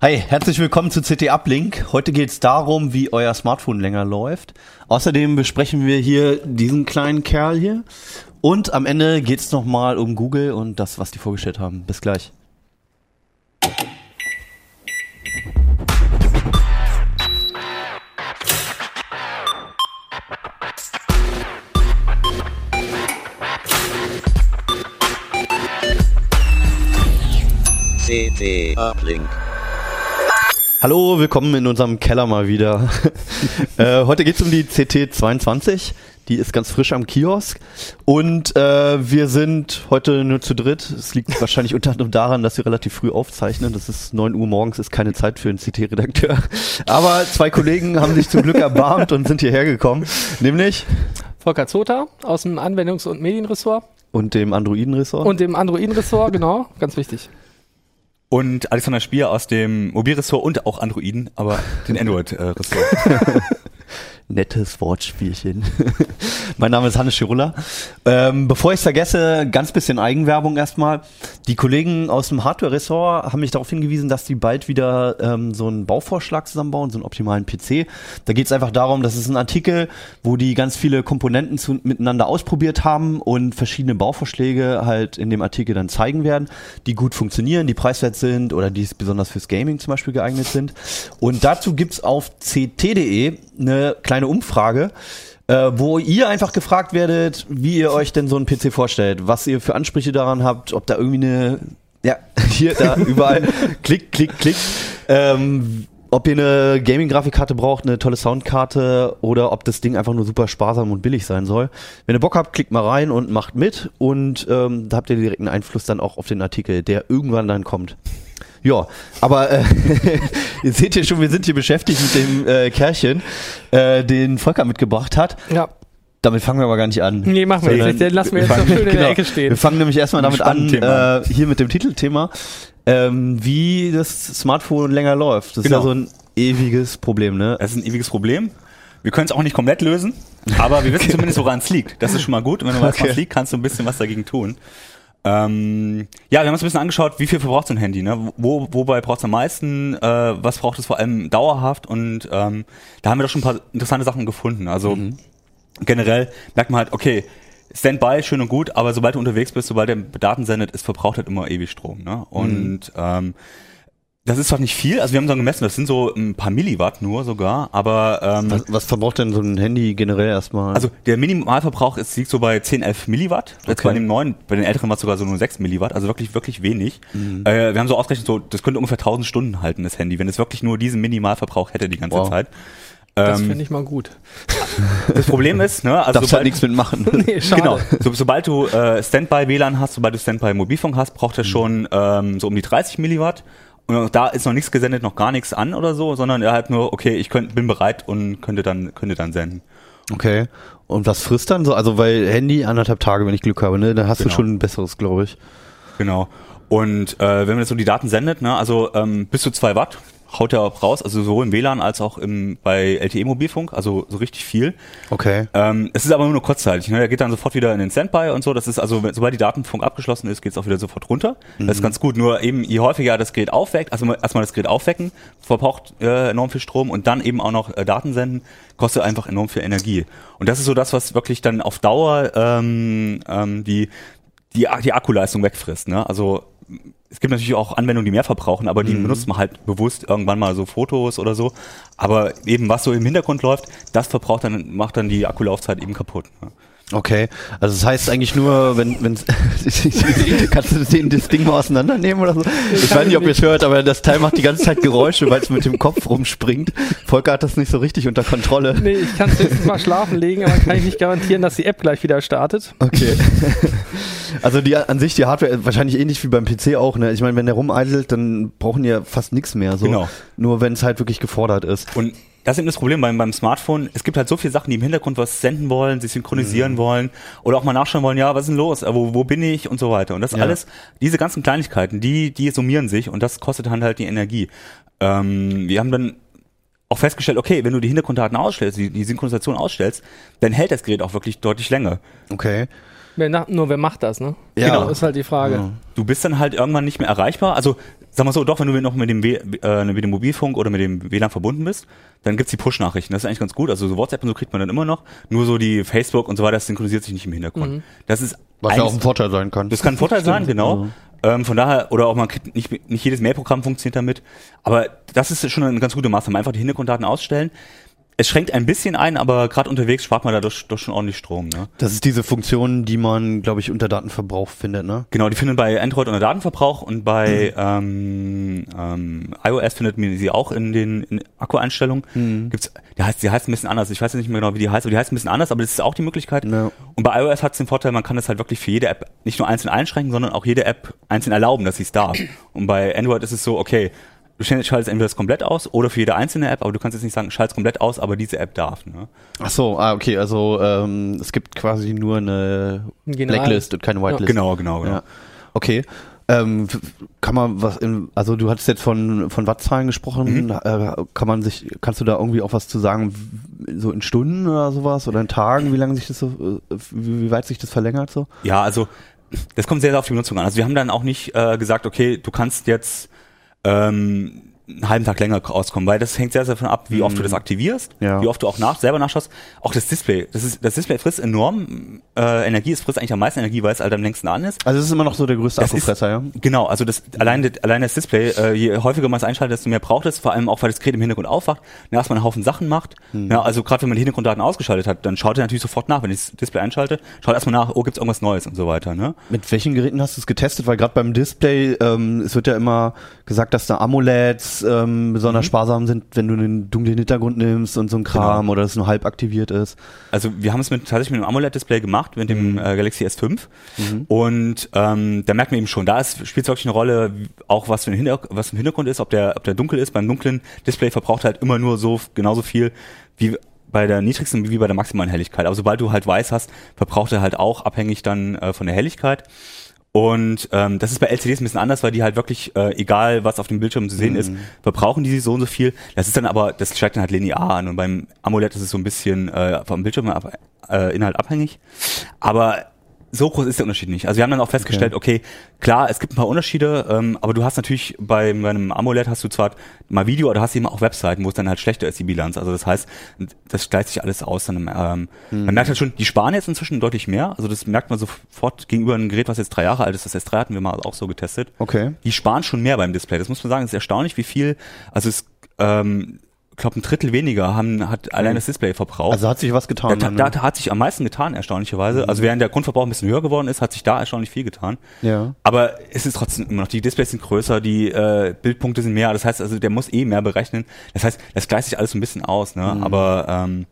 Hi, herzlich willkommen zu CT Uplink. Heute geht es darum, wie euer Smartphone länger läuft. Außerdem besprechen wir hier diesen kleinen Kerl hier. Und am Ende geht es nochmal um Google und das, was die vorgestellt haben. Bis gleich. CT Uplink. Hallo, willkommen in unserem Keller mal wieder. äh, heute geht es um die CT22. Die ist ganz frisch am Kiosk. Und äh, wir sind heute nur zu dritt. Es liegt wahrscheinlich unter anderem daran, dass wir relativ früh aufzeichnen. Das ist 9 Uhr morgens, ist keine Zeit für einen CT-Redakteur. Aber zwei Kollegen haben sich zum Glück erbarmt und sind hierher gekommen. Nämlich Volker Zota aus dem Anwendungs- und Medienressort. Und dem Androiden-Ressort. Und dem Androiden-Ressort, genau, ganz wichtig. Und Alexander Spier aus dem Mobilressort und auch Androiden, aber den Android-Ressort. Nettes Wortspielchen. mein Name ist Hannes Schirulla. Ähm, bevor ich es vergesse, ganz bisschen Eigenwerbung erstmal. Die Kollegen aus dem Hardware-Ressort haben mich darauf hingewiesen, dass die bald wieder ähm, so einen Bauvorschlag zusammenbauen, so einen optimalen PC. Da geht es einfach darum, das ist ein Artikel, wo die ganz viele Komponenten zu, miteinander ausprobiert haben und verschiedene Bauvorschläge halt in dem Artikel dann zeigen werden, die gut funktionieren, die preiswert sind oder die besonders fürs Gaming zum Beispiel geeignet sind. Und dazu gibt's auf ct.de eine kleine Umfrage, äh, wo ihr einfach gefragt werdet, wie ihr euch denn so einen PC vorstellt, was ihr für Ansprüche daran habt, ob da irgendwie eine, ja, hier, da, überall, klick, klick, klick, ähm, ob ihr eine Gaming-Grafikkarte braucht, eine tolle Soundkarte oder ob das Ding einfach nur super sparsam und billig sein soll. Wenn ihr Bock habt, klickt mal rein und macht mit und ähm, da habt ihr direkt einen Einfluss dann auch auf den Artikel, der irgendwann dann kommt. Ja, aber äh, ihr seht hier schon, wir sind hier beschäftigt mit dem äh, Kerlchen, äh, den Volker mitgebracht hat. Ja. Damit fangen wir aber gar nicht an. Nee, machen wir nicht. Den lassen wir jetzt fangen- noch schön in der genau. Ecke stehen. Wir fangen nämlich erstmal damit an, äh, hier mit dem Titelthema, ähm, wie das Smartphone länger läuft. Das Genau. ist ja so ein ewiges Problem, ne? Das ist ein ewiges Problem. Wir können es auch nicht komplett lösen, aber wir wissen zumindest, woran es liegt. Das ist schon mal gut. Und wenn du weißt, Okay. was liegt, kannst du ein bisschen was dagegen tun. Ähm, ja, wir haben uns ein bisschen angeschaut, wie viel verbraucht so ein Handy, ne? Wo, wobei braucht es am meisten, äh, was braucht es vor allem dauerhaft und ähm, da haben wir doch schon ein paar interessante Sachen gefunden. Also generell merkt man halt, okay, Standby schön und gut, aber sobald du unterwegs bist, sobald der Daten sendet, es verbraucht halt immer ewig Strom. Ne? Und ähm, das ist zwar nicht viel, also wir haben so gemessen, das sind so ein paar Milliwatt nur sogar, aber ähm, Was, was verbraucht denn so ein Handy generell erstmal? also der Minimalverbrauch ist, liegt so bei 10, 11 Milliwatt. Jetzt Okay. bei dem neuen, bei den älteren war es sogar so nur 6 Milliwatt, also wirklich, wirklich wenig. Äh, wir haben so ausgerechnet, so, das könnte ungefähr 1000 Stunden halten, das Handy, wenn es wirklich nur diesen Minimalverbrauch hätte die ganze Wow. Zeit. Das Ähm, finde ich mal gut. das Problem ist, ne, also Darfst halt nichts mitmachen. Nee, schade. Genau. So, sobald du äh, Standby-WLAN hast, sobald du Standby-Mobilfunk hast, braucht er schon ähm, so um die 30 Milliwatt. Und da ist noch nichts gesendet, noch gar nichts an oder so, sondern er hat nur, okay, ich könnt, bin bereit und könnte dann, könnte dann senden. Okay. Und was frisst dann so? Also weil Handy anderthalb Tage, wenn ich Glück habe, ne? Dann hast du Genau. schon ein besseres, glaube ich. Genau. Und äh, wenn man jetzt so die Daten sendet, ne, also ähm, bis zu zwei Watt haut er auch raus, also sowohl im WLAN als auch im, bei LTE-Mobilfunk, also so richtig viel. Okay. Ähm, es ist aber nur kurzzeitig. Ne? Der geht dann sofort wieder in den Standby und so. Das ist also, sobald die Datenfunk abgeschlossen ist, geht es auch wieder sofort runter. Das ist ganz gut. Nur eben, je häufiger das Gerät aufweckt, also mal- erstmal das Gerät aufwecken, verbraucht äh, enorm viel Strom und dann eben auch noch äh, Daten senden, kostet einfach enorm viel Energie. Und das ist so das, was wirklich dann auf Dauer ähm, ähm, die, die, die Akkuleistung wegfrisst. Ne? Also es gibt natürlich auch Anwendungen, die mehr verbrauchen, aber die benutzt man halt bewusst irgendwann mal so Fotos oder so. Aber eben was so im Hintergrund läuft, das verbraucht dann, macht dann die Akkulaufzeit eben kaputt. Ne? Okay, also das heißt eigentlich nur, wenn, wenn kannst du den, das Ding mal auseinandernehmen oder so? Ich weiß nicht, ob ihr es hört, aber das Teil macht die ganze Zeit Geräusche, weil es mit dem Kopf rumspringt. Volker hat das nicht so richtig unter Kontrolle. Nee, ich kann es höchstens mal schlafen legen, aber kann ich nicht garantieren, dass die App gleich wieder startet. Okay. Also die an sich die Hardware wahrscheinlich ähnlich wie beim PC auch, ne? Ich meine, wenn der rumeidelt, dann brauchen die ja fast nichts mehr so. Genau. Nur wenn es halt wirklich gefordert ist. Und das ist eben das Problem beim, beim Smartphone. Es gibt halt so viele Sachen, die im Hintergrund was senden wollen, sich synchronisieren wollen oder auch mal nachschauen wollen, ja, was ist denn los? Äh, Wo, wo bin ich und so weiter. Und das Ja. alles, diese ganzen Kleinigkeiten, die, die summieren sich und das kostet dann halt die Energie. Ähm, wir haben dann auch festgestellt, okay, wenn du die Hintergrunddaten ausstellst, die, die Synchronisation ausstellst, dann hält das Gerät auch wirklich deutlich länger. Okay. Wer, nur wer macht das, ne? Ja. Genau, ist halt die Frage. Ja. Du bist dann halt irgendwann nicht mehr erreichbar. Also, sag mal so, doch, wenn du noch mit dem, w äh, mit dem Mobilfunk oder mit dem WLAN verbunden bist, dann gibt's die Push-Nachrichten. Das ist eigentlich ganz gut. Also so WhatsApp und so kriegt man dann immer noch. Nur so die Facebook und so weiter, das synchronisiert sich nicht im Hintergrund. Das ist Was ja auch ein Vorteil sein kann. das kann ein Vorteil sein, genau. Ähm, von daher, oder auch man kriegt nicht, nicht jedes Mailprogramm funktioniert damit. Aber das ist schon eine ganz gute Maßnahme. Einfach die Hintergrunddaten ausstellen. Es schränkt ein bisschen ein, aber gerade unterwegs spart man dadurch doch schon ordentlich Strom. Ne? Das ist diese Funktion, die man, glaube ich, unter Datenverbrauch findet, ne? Genau, die findet bei Android unter Datenverbrauch und bei ähm, ähm, iOS findet man sie auch in den in Akkueinstellungen. Gibt's, die heißt, die heißt ein bisschen anders. Ich weiß nicht mehr genau, wie die heißt, aber die heißt ein bisschen anders, aber das ist auch die Möglichkeit. Ja. Und bei iOS hat es den Vorteil, man kann das halt wirklich für jede App nicht nur einzeln einschränken, sondern auch jede App einzeln erlauben, dass sie es darf. Und bei Android ist es so, okay, du schaltest entweder das komplett aus oder für jede einzelne App, aber du kannst jetzt nicht sagen, schalt's komplett aus, aber diese App darf. Ne? Ach so, ah, okay, also ähm, es gibt quasi nur eine General- Blacklist und keine Whitelist. Genau, genau, genau. Ja. Okay. Ähm, kann man was in, also du hattest jetzt von von Wattzahlen gesprochen, Mhm. äh, kann man sich kannst du da irgendwie auch was zu sagen so in Stunden oder sowas oder in Tagen, wie lange sich das so äh, wie, wie weit sich das verlängert so? Ja, also das kommt sehr, sehr auf die Benutzung an. Also wir haben dann auch nicht äh, gesagt, okay, du kannst jetzt ähm, einen halben Tag länger auskommen, weil das hängt sehr, sehr davon ab, wie oft du das aktivierst, Ja. wie oft du auch nach, selber nachschaust. Auch das Display, das, ist, das Display frisst enorm äh, Energie, es frisst eigentlich am meisten Energie, weil es halt am längsten an ist. Also es ist immer noch so der größte Das Akkufresser, ja? Genau, also das allein, das- allein das Display, äh, je häufiger man es einschaltet, desto mehr braucht es, vor allem auch, weil das Gerät im Hintergrund aufwacht, und erstmal einen Haufen Sachen macht. Ja, also gerade wenn man die Hintergrunddaten ausgeschaltet hat, dann schaut er natürlich sofort nach, wenn ich das Display einschalte, schaut erstmal nach, oh, gibt's irgendwas Neues und so weiter. Ne? Mit welchen Geräten hast du es getestet? Weil gerade beim Display, ähm, es wird ja immer gesagt, dass da AMOLEDs ähm, besonders sparsam sind, wenn du einen dunklen Hintergrund nimmst und so ein Kram oder es nur halb aktiviert ist. Also wir haben es mit, tatsächlich mit einem AMOLED-Display gemacht, mit dem äh, Galaxy S5. Und ähm, da merkt man eben schon, da spielt es wirklich eine Rolle, auch was für ein Hinter was im Hintergrund ist, ob der, ob der dunkel ist. Beim dunklen Display verbraucht halt immer nur so genauso viel wie bei der niedrigsten wie bei der maximalen Helligkeit. Aber sobald du halt weiß hast, verbraucht er halt auch abhängig dann äh, von der Helligkeit. Und ähm, das ist bei LCDs ein bisschen anders, weil die halt wirklich, äh, egal was auf dem Bildschirm zu sehen ist, verbrauchen die so und so viel. Das ist dann aber, das steigt dann halt linear an. Und beim AMOLED ist es so ein bisschen äh, vom Bildschirm ab, äh, Inhalt abhängig. Aber so groß ist der Unterschied nicht. Also wir haben dann auch festgestellt, okay, klar, es gibt ein paar Unterschiede, ähm, aber du hast natürlich bei, bei einem AMOLED hast du zwar mal Video, aber du hast eben auch Webseiten, wo es dann halt schlechter ist, die Bilanz. Also das heißt, das gleicht sich alles aus. Dann, ähm, Man merkt halt schon, die sparen jetzt inzwischen deutlich mehr. Also das merkt man sofort gegenüber einem Gerät, was jetzt drei Jahre alt ist. Das S3 hatten wir mal auch so getestet. Okay. Die sparen schon mehr beim Display. Das muss man sagen, das ist erstaunlich, wie viel, also es, ähm, glaube, ein Drittel weniger haben, hat allein das Display verbraucht. Also hat sich was getan. Da, da, da hat sich am meisten getan, erstaunlicherweise. Also während der Grundverbrauch ein bisschen höher geworden ist, hat sich da erstaunlich viel getan. Ja. Aber es ist trotzdem immer noch, die Displays sind größer, die äh, Bildpunkte sind mehr. Das heißt, also der muss eh mehr berechnen. Das heißt, das gleicht sich alles so ein bisschen aus. Ne? Aber ähm,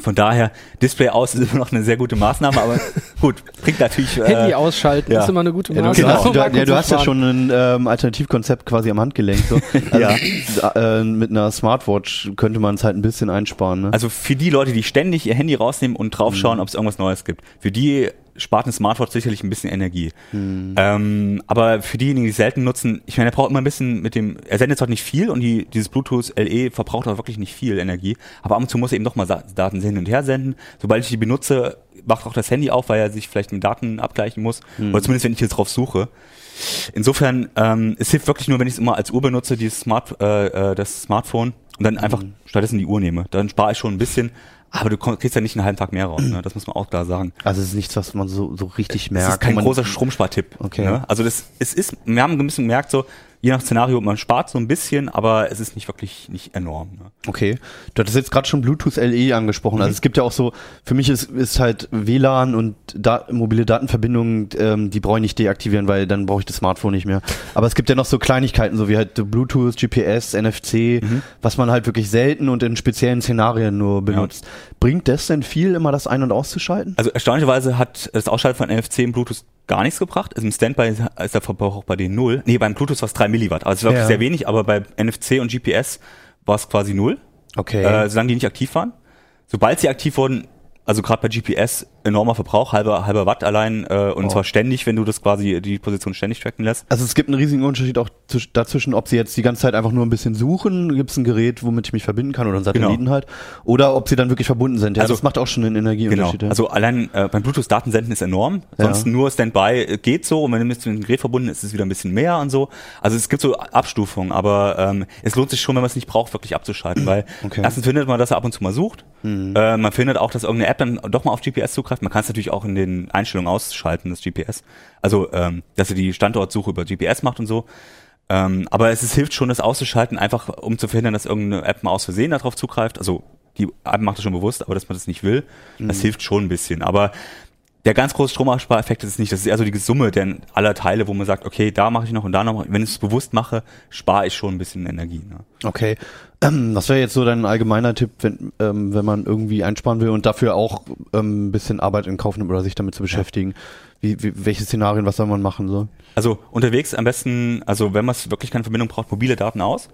von daher, Display aus ist immer noch eine sehr gute Maßnahme, aber gut, bringt natürlich... Äh, Handy ausschalten ja. ist immer eine gute Maßnahme. Genau, um du, ja, du hast ja schon ein ähm, Alternativkonzept quasi am Handgelenk. So. Also, Ja. äh, mit einer Smartwatch könnte man es halt ein bisschen einsparen. Ne? Also für die Leute, die ständig ihr Handy rausnehmen und draufschauen, ob es irgendwas Neues gibt, für die spart eine Smartwatch sicherlich ein bisschen Energie. Ähm, aber für diejenigen, die es selten nutzen, ich meine, er braucht immer ein bisschen mit dem, er sendet zwar nicht viel und die, dieses Bluetooth LE verbraucht auch wirklich nicht viel Energie, aber ab und zu muss er eben doch mal Daten hin und her senden. Sobald ich die benutze, wacht auch das Handy auf, weil er sich vielleicht mit Daten abgleichen muss. Oder zumindest, wenn ich jetzt drauf suche. Insofern, ähm, es hilft wirklich nur, wenn ich es immer als Uhr benutze, dieses Smart, äh, äh, das Smartphone, und dann einfach stattdessen die Uhr nehme. Dann spare ich schon ein bisschen, aber du kriegst ja nicht einen halben Tag mehr raus, ne? das muss man auch klar sagen. Also es ist nichts, was man so, so richtig merkt. Das ist kein großer Stromspartipp. Okay. Ne? Also das, es ist, wir haben ein bisschen gemerkt, so, je nach Szenario, man spart so ein bisschen, aber es ist nicht wirklich nicht enorm. Ne? Okay. Du hattest jetzt gerade schon Bluetooth LE angesprochen. Also Mhm. es gibt ja auch so, für mich ist, ist halt WLAN und da, mobile Datenverbindungen, ähm, die brauche ich nicht deaktivieren, weil dann brauche ich das Smartphone nicht mehr. Aber es gibt ja noch so Kleinigkeiten, so wie halt Bluetooth, GPS, NFC, Mhm. was man halt wirklich selten und in speziellen Szenarien nur benutzt. Bringt das denn viel, immer das ein- und auszuschalten? Also erstaunlicherweise hat das Ausschalten von NFC im Bluetooth gar nichts gebracht. Also im Standby ist der Verbrauch auch bei denen null. Nee, beim Bluetooth war es 3 Milliwatt. Also es war wirklich Ja. sehr wenig, aber bei NFC und GPS war es quasi null, Okay. äh, solange die nicht aktiv waren. Sobald sie aktiv wurden, also gerade bei GPS enormer Verbrauch, halber, halber Watt allein äh, und Oh. zwar ständig, wenn du das quasi die Position ständig tracken lässt. Also es gibt einen riesigen Unterschied auch zwisch- dazwischen, ob sie jetzt die ganze Zeit einfach nur ein bisschen suchen, gibt es ein Gerät, womit ich mich verbinden kann oder einen Satelliten halt, oder ob sie dann wirklich verbunden sind. Ja, Also- das macht auch schon einen Genau. Energieunterschied. ja. Also allein äh, beim Bluetooth-Datensenden ist enorm. Ja. Sonst nur Standby äh, geht so und wenn du mit dem Gerät verbunden ist, ist es wieder ein bisschen mehr und so. Also es gibt so Abstufungen, aber ähm, es lohnt sich schon, wenn man es nicht braucht, wirklich abzuschalten, weil Okay. erstens findet man, dass er ab und zu mal sucht. Mhm. Äh, man findet auch, dass irgendeine App dann doch mal auf GPS zugreift. Man kann es natürlich auch in den Einstellungen ausschalten, das GPS. Also ähm, dass er die Standortsuche über GPS macht und so. Ähm, aber es ist, hilft schon, das auszuschalten, einfach um zu verhindern, dass irgendeine App mal aus Versehen darauf zugreift. Also die App macht das schon bewusst, aber dass man das nicht will, das hilft schon ein bisschen. Aber der ganz große Stromerspareffekt ist es nicht. Das ist eher so die Summe der aller Teile, wo man sagt, okay, da mache ich noch und da noch. Wenn ich es bewusst mache, spare ich schon ein bisschen Energie. Ne? Okay. Ähm, Was wäre jetzt so dein allgemeiner Tipp, wenn, ähm, wenn man irgendwie einsparen will und dafür auch ähm, ein bisschen Arbeit in Kauf nimmt oder sich damit zu beschäftigen? Wie, wie, welche Szenarien, was soll man machen? So? Also unterwegs am besten, also wenn man wirklich keine Verbindung braucht, mobile Daten aus.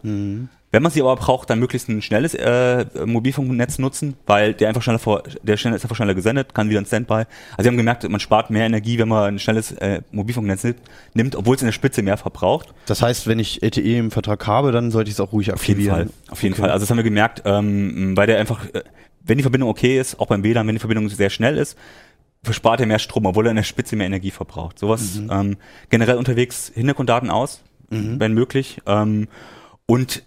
Wenn man sie aber braucht, dann möglichst ein schnelles äh, Mobilfunknetz nutzen, weil der einfach schneller vor, der schneller ist einfach schneller gesendet, kann wieder ein Standby. Also sie haben gemerkt, man spart mehr Energie, wenn man ein schnelles äh, Mobilfunknetz nimmt, obwohl es in der Spitze mehr verbraucht. Das heißt, wenn ich LTE im Vertrag habe, dann sollte ich es auch ruhig Auf jeden aktivieren. Fall. Auf jeden Okay. Fall. Also das haben wir gemerkt, ähm, weil der einfach, äh, wenn die Verbindung okay ist, auch beim WLAN, wenn die Verbindung sehr schnell ist, verspart er mehr Strom, obwohl er in der Spitze mehr Energie verbraucht. Sowas Mhm. ähm, generell unterwegs Hintergrunddaten aus, wenn möglich. Ähm, und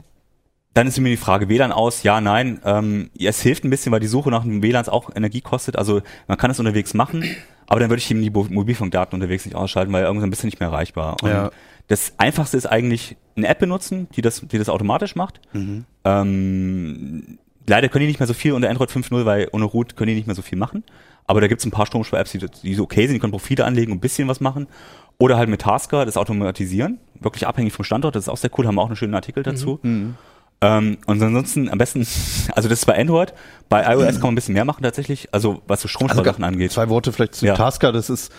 dann ist immer die Frage, WLAN aus, ja, nein. Ähm, es hilft ein bisschen, weil die Suche nach einem WLANs auch Energie kostet. Also man kann es unterwegs machen, aber dann würde ich eben die Bo- Mobilfunkdaten unterwegs nicht ausschalten, weil irgendwann bist du nicht mehr erreichbar. Und Ja. das Einfachste ist eigentlich eine App benutzen, die das, die das automatisch macht. Ähm, leider können die nicht mehr so viel unter Android 5.0, weil ohne Root können die nicht mehr so viel machen. Aber da gibt es ein paar Stromspar-Apps, die, die so okay sind, die können Profile anlegen und ein bisschen was machen. Oder halt mit Tasker das automatisieren, wirklich abhängig vom Standort, das ist auch sehr cool, haben wir auch einen schönen Artikel dazu. Ähm, und ansonsten am besten, also das ist bei Android, bei iOS kann man ein bisschen mehr machen tatsächlich, also was so Stromsparsachen angeht. Zwei Worte vielleicht zu Ja. Tasker, das ist,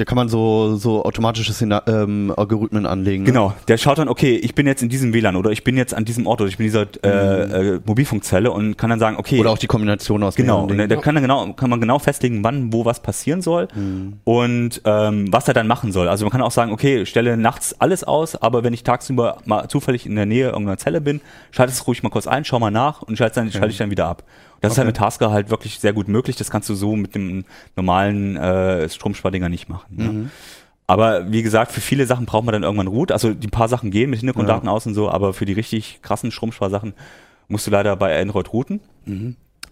da, da kann man so, so automatische Szena ähm, Algorithmen anlegen. ne? Genau, der schaut dann, okay, ich bin jetzt in diesem WLAN oder ich bin jetzt an diesem Ort oder ich bin in dieser äh, äh, Mobilfunkzelle und kann dann sagen, okay, Oder auch die Kombination aus Genau, und da Dingen. kann, er genau, kann man genau festlegen, wann, wo was passieren soll Mhm. und ähm, was er dann machen soll. Also man kann auch sagen, okay, stelle nachts alles aus, aber wenn ich tagsüber mal zufällig in der Nähe irgendeiner Zelle bin, schalte es ruhig mal kurz ein, schau mal nach und schalte dann, schalte ich dann wieder ab. Das ist halt mit Tasker halt wirklich sehr gut möglich. Das kannst du so mit dem normalen äh, Stromspardinger nicht machen. Ne? Mhm. Aber wie gesagt, für viele Sachen braucht man dann irgendwann Root. Also die paar Sachen gehen mit Hintergrunddaten aus und so, aber für die richtig krassen Stromsparsachen musst du leider bei Android routen.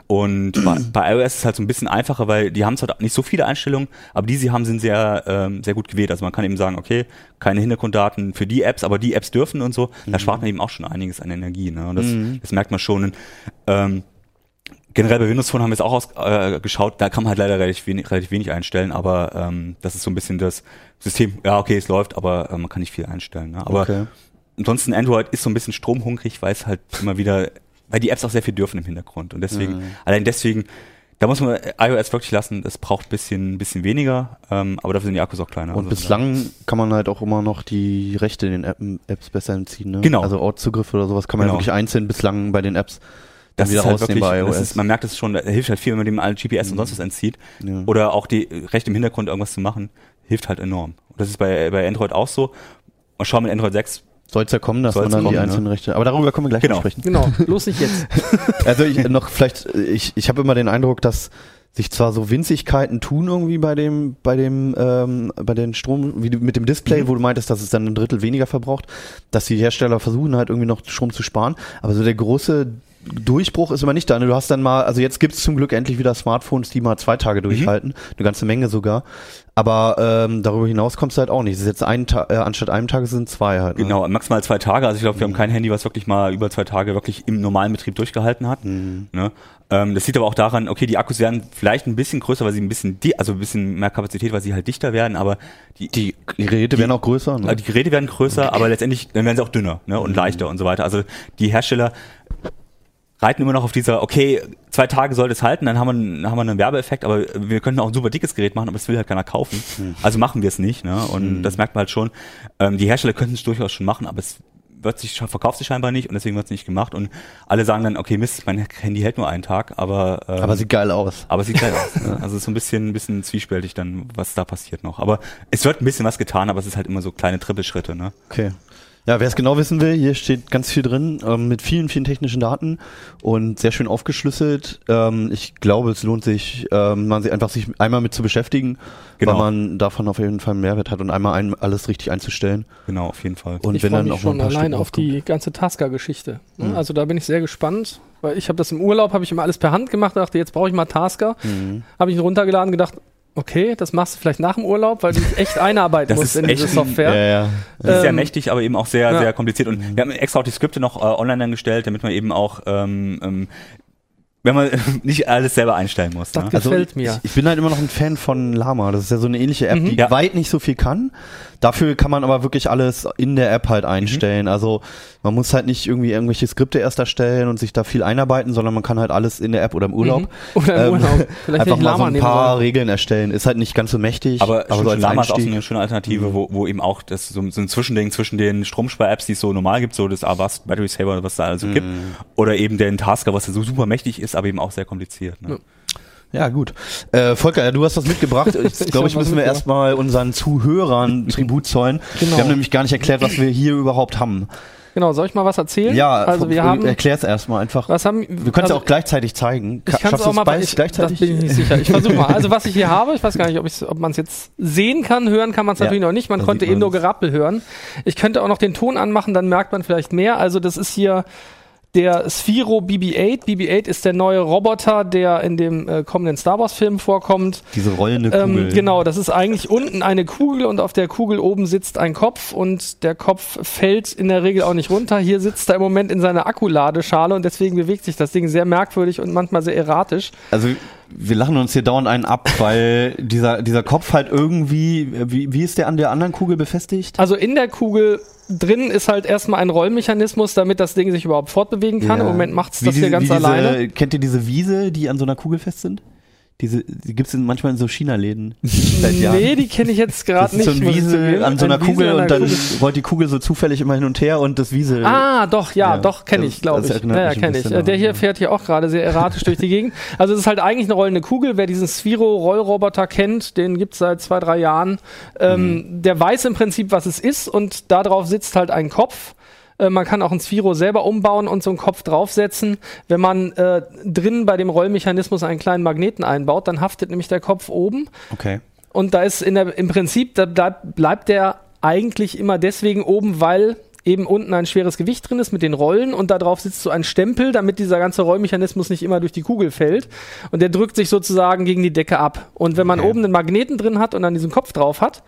Und bei, bei iOS ist es halt so ein bisschen einfacher, weil die haben zwar nicht so viele Einstellungen, aber die sie haben, sind sehr, ähm, sehr gut gewählt. Also man kann eben sagen, okay, keine Hintergrunddaten für die Apps, aber die Apps dürfen und so. Da spart man eben auch schon einiges an Energie. Ne? Und das, das merkt man schon. Und, ähm, generell bei Windows Phone haben wir es auch aus, äh, geschaut, da kann man halt leider relativ wenig, relativ wenig einstellen, aber ähm, das ist so ein bisschen das System, ja okay, es läuft, aber äh, man kann nicht viel einstellen. Ne? Aber Okay. ansonsten Android ist so ein bisschen stromhungrig, weil es halt immer wieder, weil die Apps auch sehr viel dürfen im Hintergrund und deswegen, allein deswegen, da muss man iOS wirklich lassen, es braucht ein bisschen, bisschen weniger, ähm, aber dafür sind die Akkus auch kleiner. Und Also, bislang kann man halt auch immer noch die Rechte in den App, Apps besser entziehen. Ne? Genau. Also Ortszugriff oder sowas kann man ja Genau. wirklich einzeln bislang bei den Apps das wieder ist halt wirklich, bei das iOS. ist, man merkt es schon, da hilft halt viel, wenn man dem alle GPS und sonst was entzieht. Ja. Oder auch die Recht im Hintergrund irgendwas zu machen, hilft halt enorm. Und das ist bei, bei Android auch so. Mal schauen mit Android 6. Soll es ja kommen, dass Soll's man dann die kommen, einzelnen Rechte. Aber darüber können wir gleich Genau. noch sprechen. Genau, bloß nicht jetzt. Also ich noch vielleicht, ich, ich habe immer den Eindruck, dass sich zwar so Winzigkeiten tun irgendwie bei dem, bei dem, ähm, bei den Strom, wie du, mit dem Display, wo du meintest, dass es dann ein Drittel weniger verbraucht, dass die Hersteller versuchen halt irgendwie noch Strom zu sparen, aber so der große Durchbruch ist immer nicht da. ne? Du hast dann mal, also jetzt gibt's zum Glück endlich wieder Smartphones, die mal zwei Tage durchhalten, eine ganze Menge sogar. Aber ähm, darüber hinaus kommst du halt auch nicht. Es ist jetzt ein Ta äh, anstatt einem Tag sind zwei halt. Ne? Genau, maximal zwei Tage. Also ich glaube, wir haben kein Handy, was wirklich mal über zwei Tage wirklich im normalen Betrieb durchgehalten hat. Ne? Ähm, das liegt aber auch daran, okay, die Akkus werden vielleicht ein bisschen größer, weil sie ein bisschen, also ein bisschen mehr Kapazität, weil sie halt dichter werden, aber die, die, Die Geräte werden auch größer. Ne? die Geräte werden größer, aber letztendlich dann werden sie auch dünner ne? und leichter und so weiter. Also die Hersteller reiten immer noch auf dieser, okay, zwei Tage sollte es halten, dann haben wir, einen- haben wir einen Werbeeffekt, aber wir könnten auch ein super dickes Gerät machen, aber es will halt keiner kaufen. Also machen wir es nicht. Ne? Und das merkt man halt schon. Ähm, die Hersteller könnten es durchaus schon machen, aber es wird sich, verkauft sich scheinbar nicht und deswegen wird es nicht gemacht. Und alle sagen dann, okay, Mist, mein Handy hält nur einen Tag, aber ähm, Aber sieht geil aus. aber sieht geil aus. Ne? Also es ist so ein bisschen, ein bisschen zwiespältig dann, was da passiert noch. Aber es wird ein bisschen was getan, aber es ist halt immer so kleine Trippelschritte. Ne? Okay. Ja, wer es genau wissen will, hier steht ganz viel drin, ähm, mit vielen, vielen technischen Daten und sehr schön aufgeschlüsselt. Ähm, ich glaube, es lohnt sich, ähm, man sich einfach sich einmal mit zu beschäftigen, Genau. weil man davon auf jeden Fall einen Mehrwert hat und einmal ein, alles richtig einzustellen. Genau, auf jeden Fall. Und ich wenn dann mich auch schon ein paar allein Stück auf die ganze Tasker-Geschichte. Ne? Also da bin ich sehr gespannt, weil ich habe das im Urlaub, habe ich immer alles per Hand gemacht, dachte, jetzt brauche ich mal Tasker. Mhm. Habe ich ihn runtergeladen, gedacht, okay, das machst du vielleicht nach dem Urlaub, weil du dich echt einarbeiten Das musst ist in diese echt ein- Software. Ja, ja. Das ist sehr Ähm, mächtig, aber eben auch sehr, ja. sehr kompliziert. Und wir haben extra auch die Skripte noch äh, online dann gestellt, damit man eben auch, ähm, ähm, wenn man nicht alles selber einstellen muss. Das Ne? gefällt mir. Ich, ich bin halt immer noch ein Fan von Lama. Das ist ja so eine ähnliche App, die Ja. weit nicht so viel kann. Dafür kann man aber wirklich alles in der App halt einstellen. Also man muss halt nicht irgendwie irgendwelche Skripte erst erstellen und sich da viel einarbeiten, sondern man kann halt alles in der App oder im Urlaub. Mhm. Oder im ähm, Urlaub. Vielleicht einfach mal Lama so ein paar sollen. Regeln erstellen. Ist halt nicht ganz so mächtig, Aber, aber so als Lama ist auch so eine schöne Alternative, wo, wo eben auch das so, so ein Zwischending zwischen den Stromspar-Apps, die es so normal gibt, so das Avast Battery Saver, was da also gibt, oder eben den Tasker, was so super mächtig ist, aber eben auch sehr kompliziert. Ne? Ja, gut. Äh, Volker, du hast was mitgebracht. Ich Ich glaube, ich müssen wir erstmal unseren Zuhörern Tribut zollen. Genau. Wir haben nämlich gar nicht erklärt, was wir hier überhaupt haben. Genau, soll ich mal was erzählen? Ja, also wir haben, erklär's erstmal einfach. was haben, Du kannst also, ja auch gleichzeitig zeigen. Ich kann es Schaffst auch du mal beides ich, gleichzeitig? Das bin ich nicht sicher. Ich versuche mal. Also was ich hier habe, ich weiß gar nicht, ob, ob man es jetzt sehen kann. Hören kann man es Ja, natürlich noch nicht. Man konnte eben nur. Gerappel hören. Ich könnte auch noch den Ton anmachen, dann merkt man vielleicht mehr. Also das ist hier der Sphero BB-8. BB-8 ist der neue Roboter, der in dem äh, kommenden Star Wars-Film vorkommt. Diese rollende Kugel. Ähm, genau, das ist eigentlich unten eine Kugel und auf der Kugel oben sitzt ein Kopf und der Kopf fällt in der Regel auch nicht runter. Hier sitzt er im Moment in seiner Akkuladeschale und deswegen bewegt sich das Ding sehr merkwürdig und manchmal sehr erratisch. Also wir lachen uns hier dauernd einen ab, weil dieser, dieser Kopf halt irgendwie, wie, wie ist der an der anderen Kugel befestigt? Also in der Kugel drin ist halt erstmal ein Rollmechanismus, damit das Ding sich überhaupt fortbewegen kann. Ja. Im Moment macht es Wie das hier diese- ganz wie diese, alleine. Kennt ihr diese Wiese, die an so einer Kugel fest sind? Diese, die gibt's in, manchmal in so China-Läden. seit Jahren. Nee, die kenne ich jetzt gerade nicht. so ein muss ich Wiese zugeben. an so einer Ein Wiesel Kugel und dann Kugel. rollt die Kugel so zufällig immer hin und her und das Wiesel. Ah, doch, ja, Ja, doch, kenne ich, glaube ich. erinnert Ja, ja, mich ein kenne ich. Der hier fährt hier auch gerade sehr erratisch durch die Gegend. Also es ist halt eigentlich eine rollende Kugel. Wer diesen Sphero-Rollroboter kennt, den gibt's seit zwei, drei Jahren. Ähm, Mhm. Der weiß im Prinzip, was es ist und darauf sitzt halt ein Kopf. Äh, Man kann auch ein Sphero selber umbauen und so einen Kopf draufsetzen. Wenn man äh, drin bei dem Rollmechanismus einen kleinen Magneten einbaut, dann haftet nämlich der Kopf oben Okay. und da ist in der, im Prinzip, da bleibt, bleibt der eigentlich immer deswegen oben, weil eben unten ein schweres Gewicht drin ist mit den Rollen und da drauf sitzt so ein Stempel, damit dieser ganze Rollmechanismus nicht immer durch die Kugel fällt. Und der drückt sich sozusagen gegen die Decke ab. Und wenn man Okay. oben einen Magneten drin hat und dann diesen Kopf drauf hat,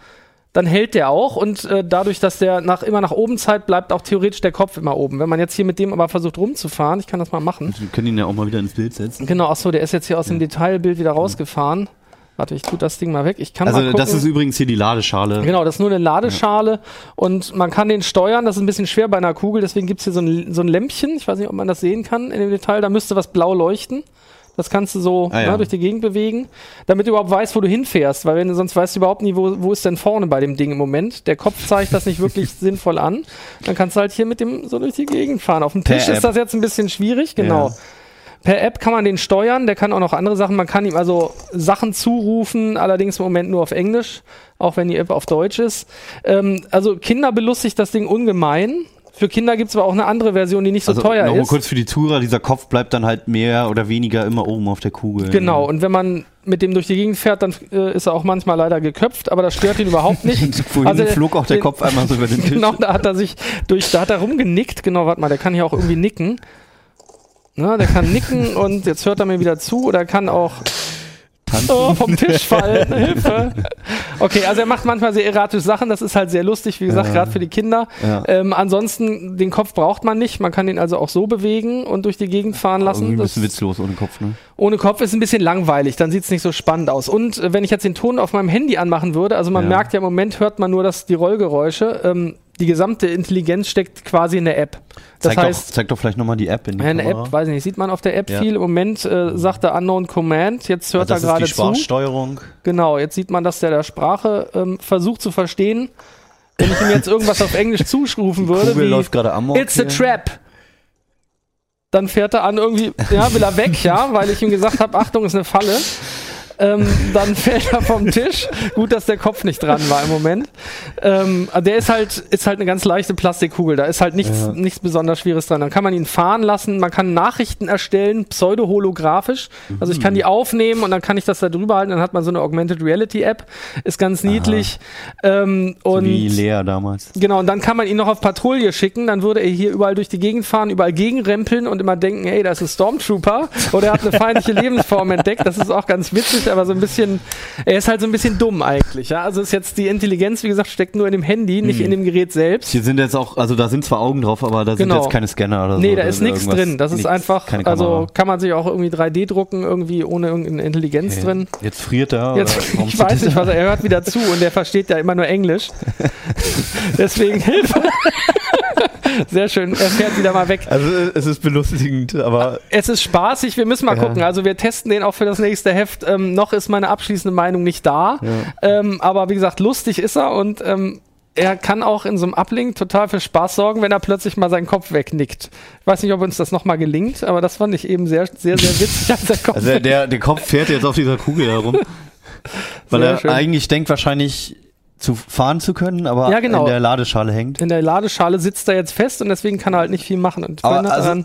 dann hält der auch und äh, dadurch, dass der nach, immer nach oben zeigt, bleibt auch theoretisch der Kopf immer oben. Wenn man jetzt hier mit dem aber versucht rumzufahren, ich kann das mal machen. Wir können ihn ja auch mal wieder ins Bild setzen. Genau, ach so, der ist jetzt hier aus dem Detailbild wieder rausgefahren. Warte, ich tue das Ding mal weg. Ich kann mal Also gucken. das ist übrigens hier die Ladeschale. Genau, das ist nur eine Ladeschale und man kann den steuern. Das ist ein bisschen schwer bei einer Kugel, deswegen gibt's hier so ein, so ein Lämpchen. Ich weiß nicht, ob man das sehen kann in dem Detail. Da müsste was blau leuchten. Das kannst du so Ah, ja. ne, durch die Gegend bewegen, damit du überhaupt weißt, wo du hinfährst. Weil wenn du sonst weißt du überhaupt nie, wo, wo ist denn vorne bei dem Ding im Moment. Der Kopf zeigt das nicht wirklich sinnvoll an. Dann kannst du halt hier mit dem so durch die Gegend fahren. Auf dem Per Tisch App. ist das jetzt ein bisschen schwierig, genau. Ja. Per App kann man den steuern, der kann auch noch andere Sachen. Man kann ihm also Sachen zurufen, allerdings im Moment nur auf Englisch, auch wenn die App auf Deutsch ist. Ähm, also Kinder belustigt das Ding ungemein. Für Kinder gibt's aber auch eine andere Version, die nicht so also teuer nochmal ist. kurz für die Zuhörer, dieser Kopf bleibt dann halt mehr oder weniger immer oben auf der Kugel. Genau, und wenn man mit dem durch die Gegend fährt, dann äh, ist er auch manchmal leider geköpft, aber das stört ihn überhaupt nicht. Vorhin Also, flog auch der den- Kopf einmal so über den Tisch. Genau, da hat er sich durch, da hat er rumgenickt. Genau, warte mal, der kann hier auch irgendwie nicken. Ne, der kann nicken und jetzt hört er mir wieder zu oder kann auch oh, vom Tisch fallen. Hilfe. Okay, also er macht manchmal sehr erratische Sachen. Das ist halt sehr lustig, wie gesagt, Ja. gerade für die Kinder. Ja. Ähm, ansonsten, den Kopf braucht man nicht. Man kann ihn also auch so bewegen und durch die Gegend fahren lassen. Irgendwie ein Das, bisschen witzlos ohne Kopf, ne? ohne Kopf ist ein bisschen langweilig. Dann sieht es nicht so spannend aus. Und äh, wenn ich jetzt den Ton auf meinem Handy anmachen würde, also man Ja. merkt ja im Moment, hört man nur das, die Rollgeräusche. Ähm, die gesamte Intelligenz steckt quasi in der App. Das zeig, heißt, doch, zeig doch vielleicht nochmal die App in die eine Kamera. App, weiß ich nicht, sieht man auf der App Ja. viel. Im Moment äh, sagt er Unknown Command, jetzt hört Also er das gerade ist die zu. Sprachsteuerung. Genau, jetzt sieht man, dass der der Sprache ähm, versucht zu verstehen. Wenn ich ihm jetzt irgendwas auf Englisch zuschrufen würde, Kugel wie läuft gerade amok. It's a hier. trap. Dann fährt er an irgendwie, ja, will er weg, ja, weil ich ihm gesagt habe, Achtung, ist eine Falle. Ähm, dann fällt er vom Tisch. Gut, dass der Kopf nicht dran war im Moment. Ähm, der ist halt, ist halt eine ganz leichte Plastikkugel. Da ist halt nichts, Ja. nichts besonders Schweres dran. Dann kann man ihn fahren lassen. Man kann Nachrichten erstellen, pseudo-holographisch. Also ich kann die aufnehmen und dann kann ich das da drüber halten. Dann hat man so eine Augmented Reality App. Ist ganz niedlich. Ähm, und wie Lea damals. Genau, und dann kann man ihn noch auf Patrouille schicken, dann würde er hier überall durch die Gegend fahren, überall gegenrempeln und immer denken, hey, das ist ein Stormtrooper oder er hat eine feindliche Lebensform entdeckt. Das ist auch ganz witzig, aber so ein bisschen, er ist halt so ein bisschen dumm eigentlich. Ja? Also ist jetzt die Intelligenz, wie gesagt, steckt nur in dem Handy, nicht in dem Gerät selbst. Hier sind jetzt auch, also da sind zwar Augen drauf, aber da sind Genau. jetzt keine Scanner oder so. Nee, da ist nichts drin. Das ist Nichts, einfach, keine also kann man sich auch irgendwie 3D drucken, irgendwie ohne irgendeine Intelligenz Okay. drin. Jetzt friert er. Jetzt, ich weiß nicht, was er, er hört wieder zu und der versteht ja immer nur Englisch. Deswegen Hilfe. Sehr schön, er fährt wieder mal weg. Also es ist belustigend, aber Es ist spaßig, wir müssen mal Ja. gucken. Also wir testen den auch für das nächste Heft. Ähm, noch ist meine abschließende Meinung nicht da. Ähm, aber wie gesagt, lustig ist er und ähm, er kann auch in so einem Uplink total für Spaß sorgen, wenn er plötzlich mal seinen Kopf wegnickt. Ich weiß nicht, ob uns das nochmal gelingt, aber das fand ich eben sehr, sehr, sehr witzig, als der Kopf also der, der Kopf fährt jetzt auf dieser Kugel herum. Weil Sehr er schön. eigentlich denkt wahrscheinlich zu fahren zu können, aber Ja, genau. in der Ladeschale hängt. in der Ladeschale sitzt er jetzt fest und deswegen kann er halt nicht viel machen. Und Aber er also-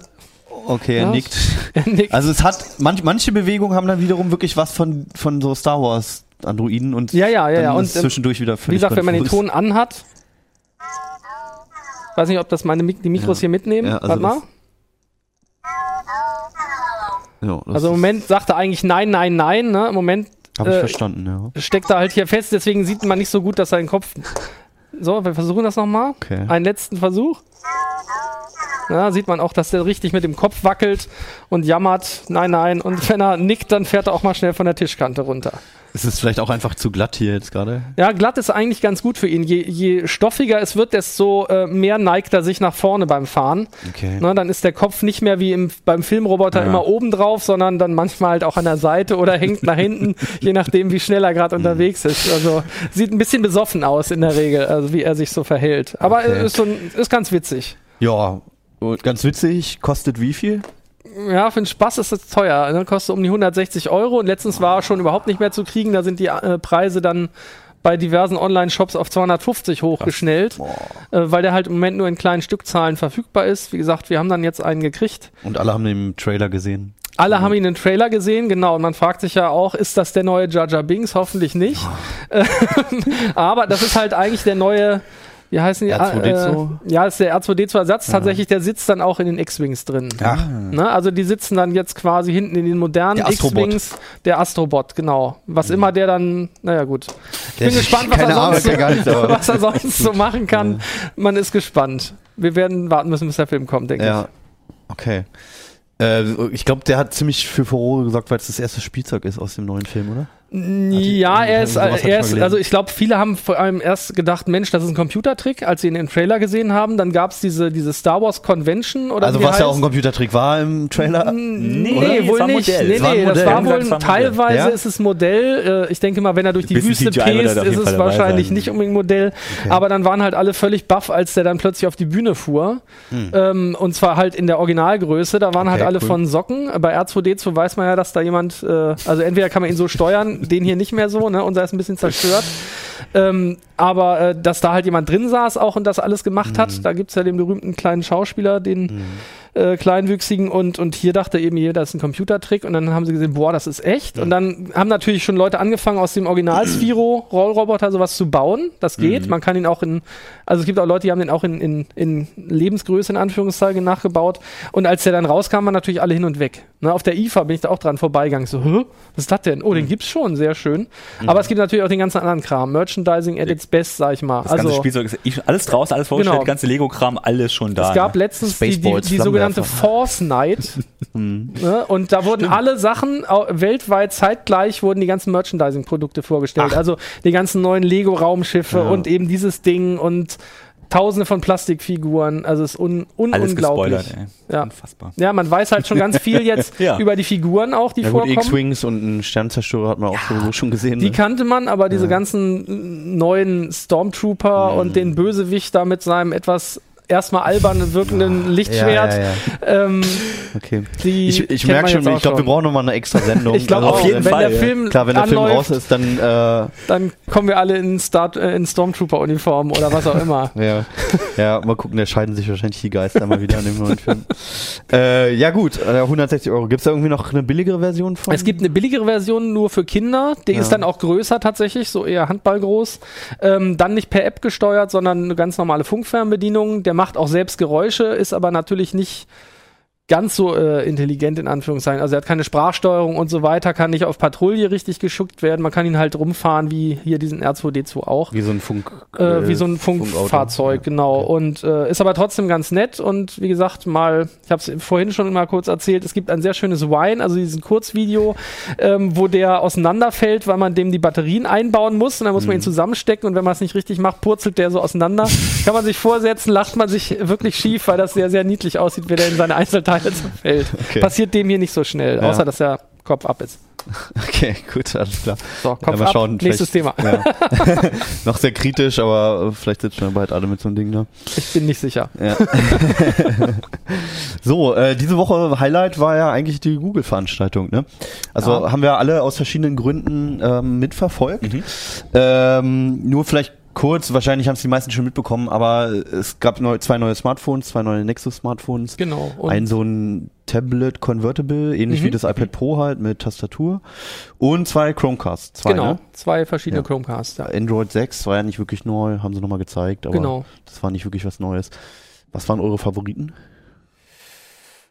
Okay, er Ja. nickt. er nickt. Also es hat, manch, manche Bewegungen haben dann wiederum wirklich was von, von so Star Wars Androiden und Ja, ja, ja, ja. Und, ähm, zwischendurch wieder Wie völlig gesagt, wenn man den. Ton anhat, weiß nicht, ob das meine die Mikros Ja. hier mitnehmen. Ja, also Warte mal. Ja, Also im Moment sagt er eigentlich nein, nein, nein. Ne? Im Moment Hab ich äh, verstanden, ja. steckt er halt hier fest, deswegen sieht man nicht so gut, dass sein Kopf. So, wir versuchen das nochmal. Okay. Einen letzten Versuch. Ja, sieht man auch, dass der richtig mit dem Kopf wackelt und jammert. Nein, nein. Und wenn er nickt, dann fährt er auch mal schnell von der Tischkante runter. Es ist vielleicht auch einfach zu glatt hier jetzt gerade. Ja, glatt ist eigentlich ganz gut für ihn. Je, je stoffiger es wird, desto äh, mehr neigt er sich nach vorne beim Fahren. Okay. Ne, dann ist der Kopf nicht mehr wie im, beim Filmroboter Ja. immer oben drauf, sondern dann manchmal halt auch an der Seite oder hängt nach hinten, je nachdem, wie schnell er Mhm. gerade unterwegs ist. Also sieht ein bisschen besoffen aus in der Regel, also wie er sich so verhält. Aber Okay. äh, ist, so ein, ist ganz witzig. Ja, und ganz witzig, kostet wie viel? Ja, für den Spaß ist das teuer. Ne? Kostet um die 160 Euro und letztens war er schon überhaupt nicht mehr zu kriegen. Da sind die äh, Preise dann bei diversen Online-Shops auf 250 hochgeschnellt, äh, weil der halt im Moment nur in kleinen Stückzahlen verfügbar ist. Wie gesagt, wir haben dann jetzt einen gekriegt. Und alle haben den Trailer gesehen. Alle haben ihn im Trailer gesehen, genau. Und man fragt sich ja auch, ist das der neue Jar Binks? Hoffentlich nicht. Aber das ist halt eigentlich der neue, wie heißen die? R2D2? Äh, ja, ist der R2D2-Ersatz. Tatsächlich, der sitzt dann auch in den X-Wings drin. Ach. Ne? Also die sitzen dann jetzt quasi hinten in den modernen. Mhm. X-Wings. Der Astrobot, genau. Was immer der dann, naja gut. Ich bin gespannt, was er, sonst, aber- was er sonst so machen kann. Man ist gespannt. Wir werden warten müssen, bis der Film kommt, denke Ja. Okay. Äh, ich glaube, der hat ziemlich für Furore gesorgt, weil es das erste Spielzeug ist aus dem neuen Film, oder? Ja, er ist, ich er ist also ich glaube, viele haben vor allem erst gedacht, Mensch, das ist ein Computertrick, als sie ihn im Trailer gesehen haben. Dann gab es diese, diese Star Wars Convention oder also was ja heißt. auch ein Computertrick war im Trailer. Nee, Oder? wohl nicht. Modell. Nee, nee, ein das Modell. war wohl ein teilweise Modell. ist es Modell. Äh, Ich denke mal, wenn er durch die Wüste pest, ist es wahrscheinlich sein. nicht unbedingt Modell. Aber dann waren halt alle völlig baff, als der dann plötzlich auf die Bühne fuhr. Ähm, und zwar halt in der Originalgröße. Da waren halt Okay, alle cool. von Socken. Bei R2D2 weiß man ja, dass da jemand, äh, also entweder kann man ihn so steuern, den hier nicht mehr so, ne? Unser ist ein bisschen zerstört. Ähm, aber äh, dass da halt jemand drin saß auch und das alles gemacht hat, da gibt's ja den berühmten kleinen Schauspieler, den äh, Kleinwüchsigen und, und hier dachte eben jeder, das ist ein Computertrick und dann haben sie gesehen, boah, das ist echt. Und dann haben natürlich schon Leute angefangen, aus dem Original Sphero Rollroboter sowas zu bauen. Das geht. Man kann ihn auch in, also es gibt auch Leute, die haben den auch in, in, in Lebensgröße in Anführungszeichen nachgebaut. Und als der dann rauskam, waren natürlich alle hin und weg. Ne, auf der IFA bin ich da auch dran vorbeigegangen. So, Hä? was ist das denn? Oh, den gibt's schon, sehr schön. Aber es gibt natürlich auch den ganzen anderen Kram. Merchandising at its best, sag ich mal. Das ganze Spielzeug ist alles draußen, alles vorgestellt, Genau. ganze Lego-Kram, alles schon da. Es gab ne? letztens die, die, Spaceballs, die sogenannte Flammenwerfer. Force Night. ne? Und da wurden alle Sachen weltweit zeitgleich wurden die ganzen Merchandising-Produkte vorgestellt. Also die ganzen neuen Lego-Raumschiffe und eben dieses Ding und tausende von Plastikfiguren. Also es ist un un alles unglaublich. Ja. Unfassbar. Ja, man weiß halt schon ganz viel jetzt Ja. über die Figuren auch, die Ja gut, vorkommen. X-Wings und einen Sternzerstörer hat man auch sowieso schon gesehen. Die ne? kannte man, aber diese ganzen neuen Stormtrooper Mhm. und den Bösewicht da mit seinem etwas erstmal albern wirkenden Lichtschwert, Ja, ja, ja. ähm, Okay. die Ich, ich merke schon, ich glaube, wir brauchen nochmal eine extra Sendung. Ich glaube Also, auf jeden wenn Fall, der ja. Film Klar, wenn der Film raus ist, dann äh, dann kommen wir alle in, Star äh, in Stormtrooper-Uniform oder was auch immer. ja, ja, mal gucken, da scheiden sich wahrscheinlich die Geister mal wieder an dem neuen Film. Äh, ja gut, äh, 160 Euro. Gibt es da irgendwie noch eine billigere Version von? Es gibt eine billigere Version nur für Kinder, die Ja. ist dann auch größer tatsächlich, so eher handballgroß. Ähm, dann nicht per App gesteuert, sondern eine ganz normale Funkfernbedienung. Der macht auch selbst Geräusche, ist aber natürlich nicht ganz so äh, intelligent in Anführungszeichen. Also er hat keine Sprachsteuerung und so weiter, kann nicht auf Patrouille richtig geschuckt werden. Man kann ihn halt rumfahren wie hier diesen R2D2 auch. wie so ein Funk. Äh, wie so ein. Funkfahrzeug, genau. Und äh, ist aber trotzdem ganz nett. Und wie gesagt, mal, ich habe es vorhin schon mal kurz erzählt, es gibt ein sehr schönes Wine, also diesen Kurzvideo, ähm, wo der auseinanderfällt, weil man dem die Batterien einbauen muss. Und dann muss man ihn zusammenstecken. Und wenn man es nicht richtig macht, purzelt der so auseinander. Kann man sich vorsetzen, lacht man sich wirklich schief, weil das sehr, sehr niedlich aussieht, wie der in seine Einzelteile zerfällt. Okay. Passiert dem hier nicht so schnell, Ja. außer dass der Kopf ab ist. Okay, gut, alles klar. So, Ja, Kopf mal ab, schauen, nächstes Thema. Ja. Noch sehr kritisch, aber äh, vielleicht sitzen wir bald alle mit so einem Ding da. Ich bin nicht sicher. Ja. so, äh, diese Woche Highlight war ja eigentlich die Google-Veranstaltung. Ne? Also Ja. haben wir alle aus verschiedenen Gründen ähm, mitverfolgt. Mhm. Ähm, nur vielleicht kurz, wahrscheinlich haben es die meisten schon mitbekommen, aber es gab neu, zwei neue Smartphones, zwei neue Nexus-Smartphones. Genau. Und Ein so ein Tablet Convertible, ähnlich Mhm. wie das iPad Pro halt mit Tastatur. Und zwei Chromecasts. Zwei, genau, ne? zwei verschiedene Ja. Chromecasts. Ja. Android 6 war ja nicht wirklich neu, haben sie nochmal gezeigt, aber Genau. das war nicht wirklich was Neues. Was waren eure Favoriten?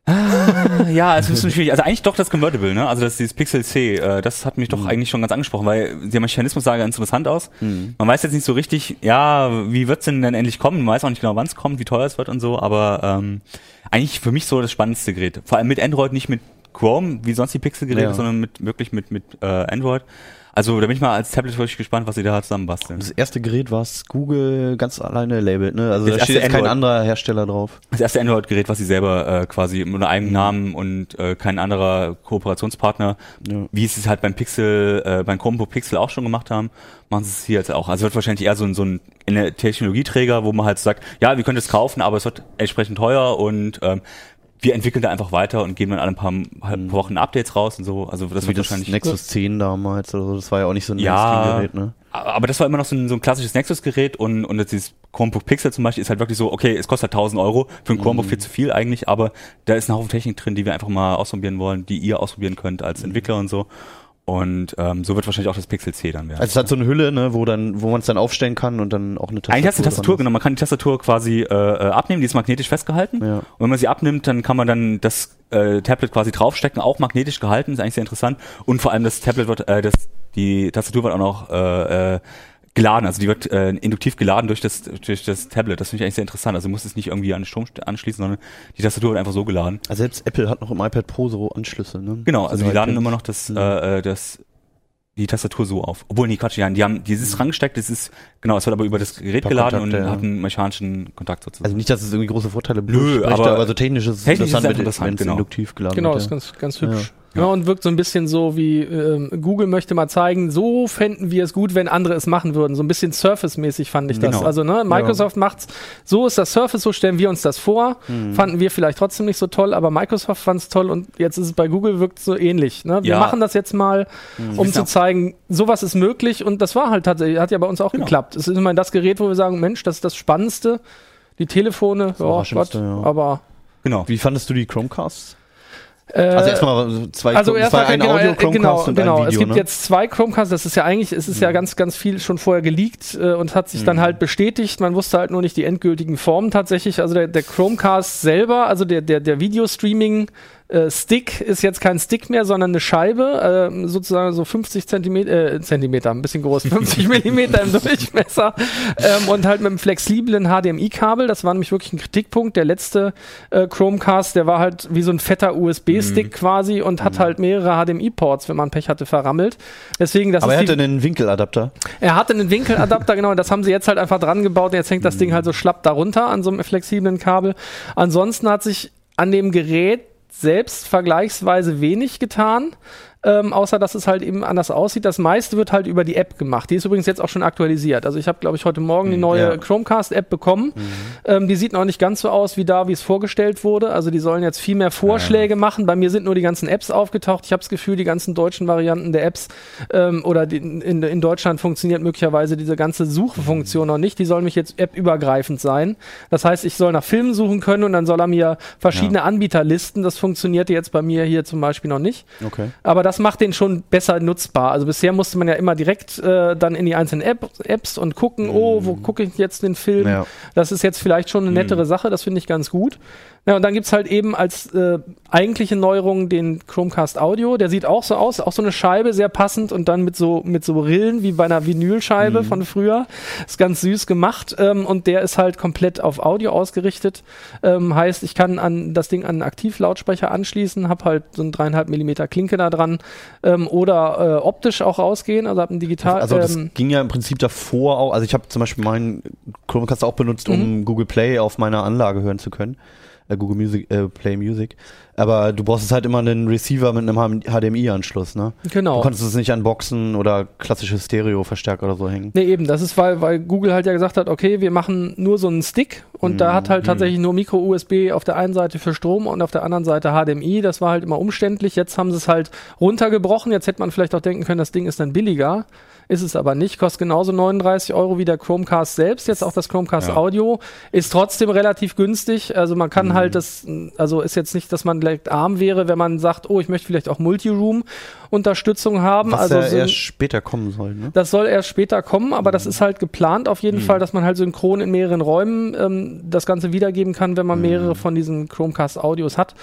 Ja, es ist ein schwierig. Also eigentlich doch das Convertible, ne? Also das dieses Pixel C, äh, das hat mich doch eigentlich schon ganz angesprochen, weil der Mechanismus sah ganz interessant aus. Man weiß jetzt nicht so richtig, ja, wie wird's denn denn endlich kommen? Man weiß auch nicht genau, wann es kommt, wie teuer es wird und so, aber ähm, eigentlich für mich so das spannendste Gerät. Vor allem mit Android, nicht mit Chrome, wie sonst die Pixel-Geräte, Ja. sondern mit wirklich mit mit äh, Android. Also da bin ich mal als Tablet wirklich gespannt, was sie da zusammenbasteln. Das erste Gerät, was Google ganz alleine labelt, ne? Also Das da steht jetzt kein anderer Hersteller drauf. Das erste Android-Gerät, was sie selber äh, quasi unter eigenem Namen und äh, kein anderer Kooperationspartner, Ja. wie sie es halt beim Pixel, äh, beim Chromebook Pixel auch schon gemacht haben, machen sie es hier jetzt auch. Also wird wahrscheinlich eher so ein, so ein Technologieträger, wo man halt sagt, ja, wir können es kaufen, aber es wird entsprechend teuer und ähm, wir entwickeln da einfach weiter und geben dann alle ein paar, halt, paar Wochen Updates raus und so. Also das Wie wird das wahrscheinlich Nexus 10 damals oder so, das war ja auch nicht so ein Ja. Mainstream-Gerät, ne? aber das war immer noch so ein, so ein klassisches Nexus-Gerät und, und jetzt dieses Chromebook Pixel zum Beispiel ist halt wirklich so, okay, es kostet halt 1000 Euro, für ein Chromebook viel zu viel eigentlich, aber da ist ein Haufen Technik drin, die wir einfach mal ausprobieren wollen, die ihr ausprobieren könnt als Entwickler und so. Und ähm, so wird wahrscheinlich auch das Pixel C dann werden. Also es hat so eine Hülle, ne, wo dann, wo man es dann aufstellen kann und dann auch eine Tastatur. Eigentlich hast du eine Tastatur genommen. Man kann die Tastatur quasi äh, äh, abnehmen, die ist magnetisch festgehalten. Ja. Und wenn man sie abnimmt, dann kann man dann das äh, Tablet quasi draufstecken, auch magnetisch gehalten, ist eigentlich sehr interessant. Und vor allem das Tablet wird, äh, das, die Tastatur wird auch noch äh, äh, geladen, also die wird äh, induktiv geladen durch das durch das Tablet. Das finde ich eigentlich sehr interessant. Also du musst es nicht irgendwie an den Strom anschließen, sondern die Tastatur wird einfach so geladen. Also selbst Apple hat noch im iPad Pro so Anschlüsse, ne? Genau, also die So laden iPad. immer noch das, Mhm. äh, äh, das die Tastatur so auf. Obwohl, nee, Quatsch, die haben, die haben dieses rangesteckt, das ist, genau, es wird aber über das Gerät geladen Kontakte, und ja. hat einen mechanischen Kontakt sozusagen. Also nicht, dass es irgendwie große Vorteile Nö, aber aber so technisch ist es technisch ist es interessant, wenn interessant, es genau. induktiv geladen Genau, wird. das ist ganz, ganz hübsch. Ja. Ja. und wirkt so ein bisschen so wie ähm, Google möchte mal zeigen, so fänden wir es gut, wenn andere es machen würden. So ein bisschen Surface-mäßig fand ich das. Genau. Also ne, Microsoft macht's, so ist das Surface, so stellen wir uns das vor. Mhm. Fanden wir vielleicht trotzdem nicht so toll, aber Microsoft fand es toll und jetzt ist es bei Google wirkt so ähnlich. Ne? Wir Ja. machen das jetzt mal, um Ist zu ja- zeigen, sowas ist möglich und das war halt tatsächlich, hat ja bei uns auch Genau. geklappt. Es ist immerhin das Gerät, wo wir sagen, Mensch, das ist das Spannendste. Die Telefone, ja, Gott, Überraschendste, ja. aber Genau. Wie fandest du die Chromecasts? Äh, Also erstmal zwei also erst zwei, ein genau, Audio äh, Chromecast genau, und genau. ein Video, es gibt ne? jetzt zwei Chromecasts, das ist ja eigentlich, es ist ja ganz, ganz viel schon vorher geleakt äh, und hat sich dann halt bestätigt. Man wusste halt nur nicht die endgültigen Formen tatsächlich. Also der, der Chromecast selber, also der, der, der Videostreaming äh, Stick ist jetzt kein Stick mehr, sondern eine Scheibe, äh, sozusagen so 50 Zentimeter, äh, Zentimeter, ein bisschen groß, 50 Millimeter im Durchmesser ähm, und halt mit einem flexiblen HDMI-Kabel. Das war nämlich wirklich ein Kritikpunkt. Der letzte äh, Chromecast, der war halt wie so ein fetter USB-Stick quasi und hat halt mehrere HDMI-Ports, wenn man Pech hatte, verrammelt. Deswegen, das Aber er hatte einen Winkeladapter. er hatte einen Winkeladapter, genau, das haben sie jetzt halt einfach dran gebaut und jetzt hängt das Ding halt so schlapp darunter an so einem flexiblen Kabel. Ansonsten hat sich an dem Gerät selbst vergleichsweise wenig getan. Ähm, außer dass es halt eben anders aussieht. Das meiste wird halt über die App gemacht. Die ist übrigens jetzt auch schon aktualisiert. Also ich habe, glaube ich, heute Morgen die neue ja. Chromecast-App bekommen. Ähm, die sieht noch nicht ganz so aus wie da, wie es vorgestellt wurde. Also die sollen jetzt viel mehr Vorschläge machen. Bei mir sind nur die ganzen Apps aufgetaucht. Ich habe das Gefühl, die ganzen deutschen Varianten der Apps ähm, oder die, in, in Deutschland funktioniert möglicherweise diese ganze Suchefunktion noch nicht. Die soll mich jetzt appübergreifend sein. Das heißt, ich soll nach Filmen suchen können und dann soll er mir verschiedene Anbieter listen. Das funktionierte jetzt bei mir hier zum Beispiel noch nicht. Okay. Aber das macht den schon besser nutzbar. Also bisher musste man ja immer direkt äh, dann in die einzelnen App, Apps und gucken, oh, wo gucke ich jetzt den Film? Ja. Das ist jetzt vielleicht schon eine nettere Sache, das finde ich ganz gut. Ja, und dann gibt's halt eben als äh, eigentliche Neuerung den Chromecast Audio. Der sieht auch so aus, auch so eine Scheibe, sehr passend und dann mit so, mit so Rillen wie bei einer Vinylscheibe von früher. Ist ganz süß gemacht ähm, und der ist halt komplett auf Audio ausgerichtet. Ähm, heißt, ich kann an das Ding an einen Aktivlautsprecher anschließen, habe halt so ein dreieinhalb Millimeter Klinke da dran ähm, oder äh, optisch auch rausgehen, also habe ein digital. Also das ähm, ging ja im Prinzip davor auch, also ich habe zum Beispiel meinen Chromecast auch benutzt, um Mhm. Google Play auf meiner Anlage hören zu können. Äh, Google Music, äh, Play Music. Aber du brauchst halt immer einen Receiver mit einem HDMI-Anschluss, ne? genau. Du konntest es nicht an Boxen oder klassische Stereo-Verstärker oder so hängen. Nee, eben, das ist, weil, weil Google halt ja gesagt hat, okay, wir machen nur so einen Stick und da hat halt tatsächlich nur Micro-USB auf der einen Seite für Strom und auf der anderen Seite HDMI. Das war halt immer umständlich. Jetzt haben sie es halt runtergebrochen. Jetzt hätte man vielleicht auch denken können, das Ding ist dann billiger. Ist es aber nicht, kostet genauso 39 Euro wie der Chromecast selbst. Jetzt auch das Chromecast Ja. Audio ist trotzdem relativ günstig. Also man kann halt das, also ist jetzt nicht, dass man direkt arm wäre, wenn man sagt, oh, ich möchte vielleicht auch Multiroom-Unterstützung haben. Was also ja so- erst später kommen soll, ne? das soll erst später kommen, aber das ist halt geplant auf jeden Fall, dass man halt synchron in mehreren Räumen ähm, das Ganze wiedergeben kann, wenn man mehrere von diesen Chromecast-Audios hat.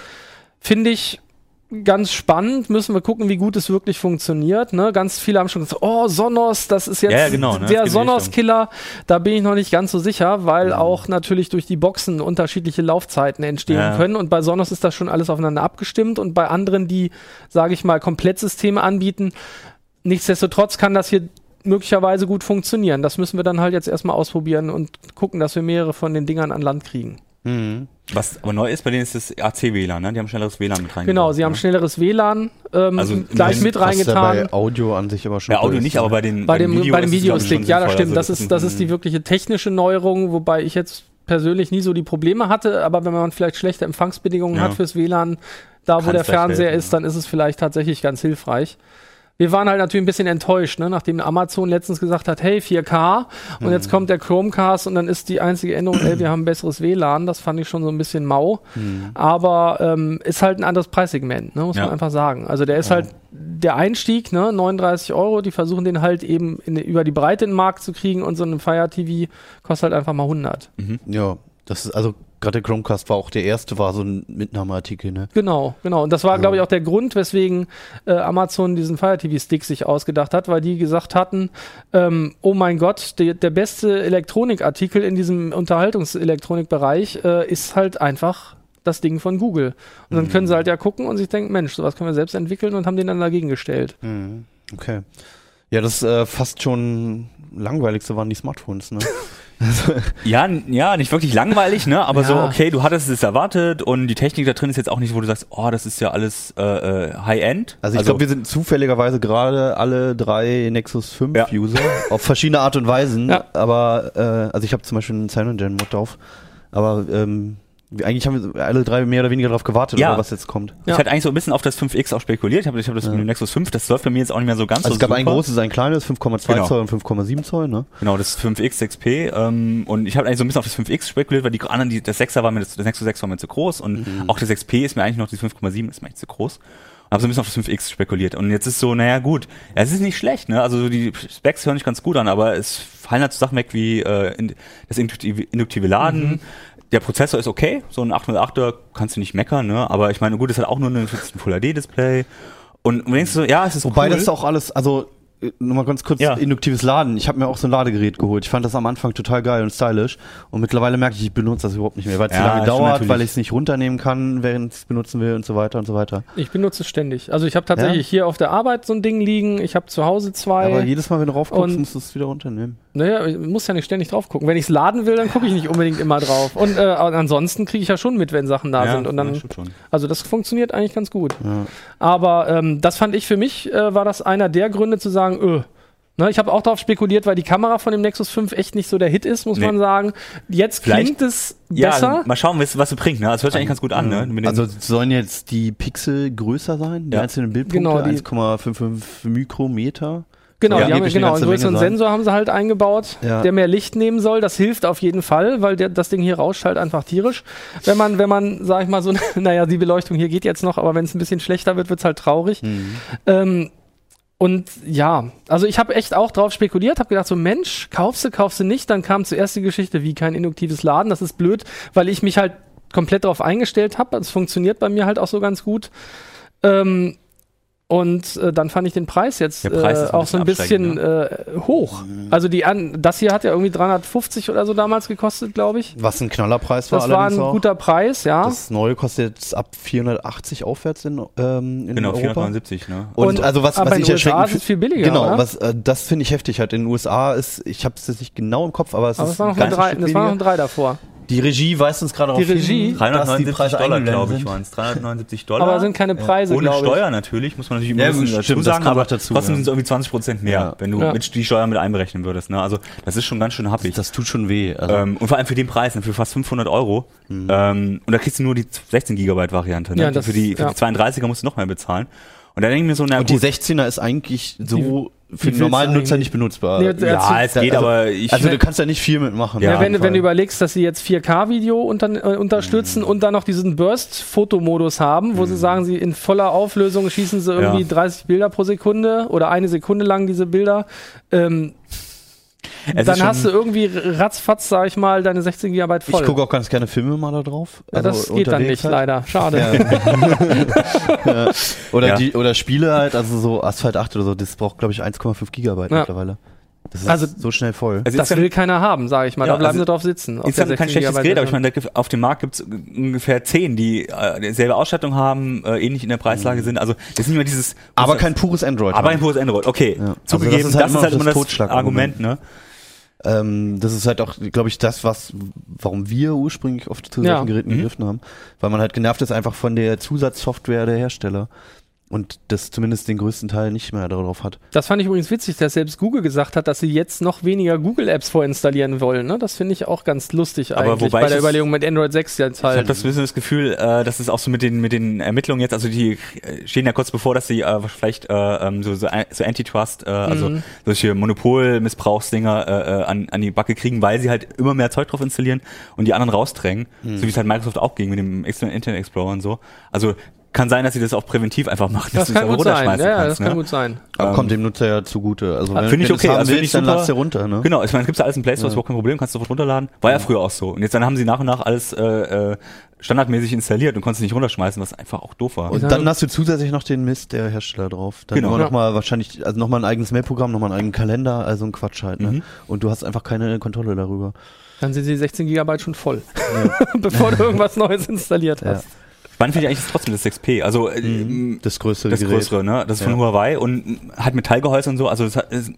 Finde ich ganz spannend. Müssen wir gucken, wie gut es wirklich funktioniert. Ne? Ganz viele haben schon gesagt, oh, Sonos, das ist jetzt Ja, ja, genau, ne? Der Sonos-Killer. Da bin ich noch nicht ganz so sicher, weil auch natürlich durch die Boxen unterschiedliche Laufzeiten entstehen Ja. können. Und bei Sonos ist das schon alles aufeinander abgestimmt. Und bei anderen, die, sage ich mal, Komplettsysteme anbieten, nichtsdestotrotz kann das hier möglicherweise gut funktionieren. Das müssen wir dann halt jetzt erstmal ausprobieren und gucken, dass wir mehrere von den Dingern an Land kriegen. Mhm. Was aber neu ist bei denen ist das AC-WLAN, ne? Die haben schnelleres WLAN mit reingebracht. Genau, sie haben ne? schnelleres WLAN ähm, Also gleich mit Was ja reingetan. bei Audio an sich aber schon. Bei Audio nicht, ne? aber bei den bei dem, Video bei dem Videostick, ja, das stimmt. Das Also ist, das ist die wirkliche technische Neuerung, wobei ich jetzt persönlich nie so die Probleme hatte, aber wenn man vielleicht schlechte Empfangsbedingungen Ja. hat fürs WLAN, da wo Kann der Fernseher helfen, ist, dann ist es vielleicht tatsächlich ganz hilfreich. Wir waren halt natürlich ein bisschen enttäuscht, ne? nachdem Amazon letztens gesagt hat, hey, 4K und Mhm. jetzt kommt der Chromecast und dann ist die einzige Änderung, ey, wir haben besseres WLAN. Das fand ich schon so ein bisschen mau. Aber ähm, ist halt ein anderes Preissegment, ne? muss Ja. man einfach sagen. Also der ist halt der Einstieg, ne? 39 Euro, die versuchen den halt eben in, über die Breite in den Markt zu kriegen und so ein Fire TV kostet halt einfach mal 100. Ja, das ist, also gerade der Chromecast war auch der erste, war so ein Mitnahmeartikel, ne? Genau, genau. Und das war, glaube ich, auch der Grund, weswegen äh, Amazon diesen Fire TV Stick sich ausgedacht hat, weil die gesagt hatten, ähm, oh mein Gott, der, der beste Elektronikartikel in diesem Unterhaltungselektronikbereich äh, ist halt einfach das Ding von Google. Und dann können sie halt ja gucken und sich denken, Mensch, sowas können wir selbst entwickeln und haben den dann dagegen gestellt. Mhm. Okay. Ja, das äh, fast schon langweiligste waren die Smartphones, ne? Ja, n- ja, nicht wirklich langweilig, ne? Aber so, Ja. okay, du hattest es erwartet und die Technik da drin ist jetzt auch nicht, wo du sagst, oh, das ist ja alles äh, äh, High-End. Also ich glaube, wir sind zufälligerweise gerade alle drei Nexus 5 Ja. User auf verschiedene Art und Weisen. Ja. Aber äh, also ich habe zum Beispiel einen CyanogenMod drauf. Aber ähm, Eigentlich haben wir alle drei mehr oder weniger darauf gewartet, Ja. oder was jetzt kommt. Ja. Ich hatte eigentlich so ein bisschen auf das 5X auch spekuliert. Ich habe ich hab das mit dem Nexus 5, das läuft bei mir jetzt auch nicht mehr so ganz Also so es gab super. ein großes, ein kleines, 5,2 Genau. Zoll und 5,7 Zoll, ne? Genau, das 5X 6P. Ähm, und ich habe eigentlich so ein bisschen auf das 5X spekuliert, weil die anderen, die, das 6er war mir, das, das Nexus 6 war mir zu groß und auch das 6P ist mir eigentlich noch, die 5,7 ist mir eigentlich zu groß. Und habe so ein bisschen auf das 5X spekuliert. Und jetzt ist so, naja gut, ja, es ist nicht schlecht, ne? Also die Specs hören sich ganz gut an, aber es fallen halt so Sachen weg wie äh, in, das induktive, induktive Laden. Der Prozessor ist okay, so ein 808er kannst du nicht meckern, ne? Aber ich meine, gut, es hat auch nur ein Full HD-Display. Und, und denkst du so, ja, es ist Wobei cool. das ist auch alles, also äh, nur mal ganz kurz Ja. induktives Laden. Ich habe mir auch so ein Ladegerät geholt. Ich fand das am Anfang total geil und stylisch. Und mittlerweile merke ich, ich benutze das überhaupt nicht mehr, weil es zu Ja, lange stimmt dauert, weil ich es nicht runternehmen kann, während ich es benutzen will und so weiter und so weiter. Ich benutze es ständig. Also ich habe tatsächlich hier auf der Arbeit so ein Ding liegen. Ich habe zu Hause zwei. Aber jedes Mal, wenn du raufguckst, Und- musst du es wieder runternehmen. Naja, ich muss ja nicht ständig drauf gucken. Wenn ich es laden will, dann gucke ich nicht unbedingt immer drauf. Und äh, ansonsten kriege ich ja schon mit, wenn Sachen da ja, sind. Und ja, dann, also das funktioniert eigentlich ganz gut. Ja. Aber ähm, das fand ich für mich, äh, war das einer der Gründe zu sagen, öh. Ne, ich habe auch darauf spekuliert, weil die Kamera von dem Nexus 5 echt nicht so der Hit ist, muss Nee. man sagen. Jetzt Vielleicht- klingt es Ja, besser. mal schauen, was, was es bringt. Ne? Das hört sich eigentlich ganz gut an. Ne? Also sollen jetzt die Pixel größer sein, die Ja. einzelnen Bildpunkte, Genau, die- 1,55 Mikrometer. Genau, Ja, die haben genau eine einen größeren. Sensor haben sie halt eingebaut, Ja. der mehr Licht nehmen soll. Das hilft auf jeden Fall, weil der, das Ding hier rauscht halt einfach tierisch. Wenn man, wenn man, sag ich mal so, naja, die Beleuchtung hier geht jetzt noch, aber wenn es ein bisschen schlechter wird, wird's halt traurig. Mhm. Ähm, und ja, also ich habe echt auch drauf spekuliert, habe gedacht so Mensch, kaufst du, kaufst du nicht. Dann kam zuerst die Geschichte, wie kein induktives Laden. Das ist blöd, weil ich mich halt komplett darauf eingestellt habe. Es funktioniert bei mir halt auch so ganz gut. Ähm, und äh, dann fand ich den Preis jetzt Preis äh, ein auch so ein bisschen bisschen äh, hoch. Also die an, das hier hat ja irgendwie 350 oder so damals gekostet, glaube ich. Was ein Knallerpreis war Das war ein auch. guter Preis, ja. Das neue kostet jetzt ab 480 aufwärts in, ähm, in genau, Europa. 479. Ne? Und, Und- also was, aber was in ich den USA ist es viel billiger, Genau, oder? was äh, das finde ich heftig halt. In den USA ist, ich habe es jetzt nicht genau im Kopf, aber es Aber ist das war noch ein drei, das war noch ein drei davor. Die Regie weist uns gerade Die darauf Regie? hin, dass die 379 Preise Dollar, glaube ich, sind. waren es. 379 Dollar. Aber sind keine Preise, Ohne glaube ich. Steuer natürlich, muss man natürlich Ja, immer ein gut, bisschen stimmt, dazu das sagen, aber dazu, trotzdem ja. sind es irgendwie 20 Prozent mehr, Ja. wenn du Ja. mit die Steuer mit einberechnen würdest. Ne? Also das ist schon ganz schön happig. Das tut schon weh. Also, Ähm, und vor allem für den Preis, ne, für fast 500 Euro. Ähm, und da kriegst du nur die 16 Gigabyte Variante. Ne? Ja, das- für die, für ja. die 32er musst du noch mehr bezahlen. Und da denke ich mir so, na und die gut. 16er ist eigentlich so für den normalen Nutzer nicht benutzbar. Nee, ja, ja, es geht, also- aber ich. also du kannst da nicht viel mitmachen. Ja, wenn, wenn du überlegst, dass sie jetzt 4K-Video unter, äh, unterstützen und dann noch diesen Burst-Fotomodus haben, wo sie sagen, sie in voller Auflösung schießen sie irgendwie Ja. 30 Bilder pro Sekunde oder eine Sekunde lang diese Bilder. Ähm, es dann hast du irgendwie ratzfatz, sag ich mal, deine 16 GB voll. ich gucke auch ganz gerne Filme mal da drauf. ja, das also geht dann nicht, halt. leider. Schade. Ja. Oder, Ja. die, oder Spiele halt, also so Asphalt 8 oder so, das braucht, glaube ich, 1,5 Gigabyte Ja. mittlerweile. Das ist Also- so schnell voll. Also Das ist will keiner haben, sage ich mal. Ja, da bleiben also sie drauf sitzen. auf Ist dann kein 16 schlechtes Gerät, aber ich meine, auf dem Markt gibt es ungefähr zehn, die äh, dieselbe Ausstattung haben, äh, ähnlich in der Preislage sind. Also das ist nicht mehr dieses. Aber kein pures Android. aber ein pures Android. Okay, Ja. Also zugegeben, das das ist halt halt, immer das das, Totschlagargument. Argument. Ne? Ähm, das ist halt auch, glaube ich, das, was, warum wir ursprünglich oft zu Ja. solchen Geräten Mhm. gegriffen haben. Weil man halt genervt ist einfach von der Zusatzsoftware der Hersteller. Und das zumindest den größten Teil nicht mehr darauf hat. Das fand ich übrigens witzig, dass selbst Google gesagt hat, dass sie jetzt noch weniger Google-Apps vorinstallieren wollen. Ne? Das finde ich auch ganz lustig Aber eigentlich wobei bei der Überlegung mit Android 6 jetzt Ich habe halt. das bisschen das Gefühl, äh, dass es auch so mit den mit den Ermittlungen jetzt, also die stehen ja kurz bevor, dass sie äh, vielleicht äh, ähm, so so, so Antitrust, äh, also Mhm. solche Monopolmissbrauchsdinger äh, äh, an, an die Backe kriegen, weil sie halt immer mehr Zeug drauf installieren und die anderen rausdrängen, so wie es halt Microsoft auch ging mit dem External Internet Explorer und so. Also kann sein, dass sie das auch präventiv einfach machen, das dass du kann es gut sein. runterschmeißen Ja, ja, das kannst, kann ne? gut sein. Aber Ähm, kommt dem Nutzer ja zugute. Also wenn, finde ich okay, also willst, ich dann super. ladst du runter, ne? Genau, ich meine, es gibt alles im Play Store, ist überhaupt kein Problem, kannst du sofort runterladen. War ja früher auch so. Und jetzt dann haben sie nach und nach alles äh, äh, standardmäßig installiert und konntest es nicht runterschmeißen, was einfach auch doof war. Und Ja. dann hast du zusätzlich noch den Mist der Hersteller drauf. Dann Genau. immer Ja. noch mal wahrscheinlich, also nochmal ein eigenes Mailprogramm, nochmal einen eigenen Kalender, also ein Quatsch halt, ne? Mhm. Und du hast einfach keine Kontrolle darüber. Dann sind die 16 GB schon voll, bevor du irgendwas Neues installiert Ja. hast. Spannend finde ich eigentlich trotzdem das 6P. Also äh, Mhm. Das größere das Gerät. größere, ne? Das ist von Ja. Huawei und hat Metallgehäuse und so. Also das hat, ist,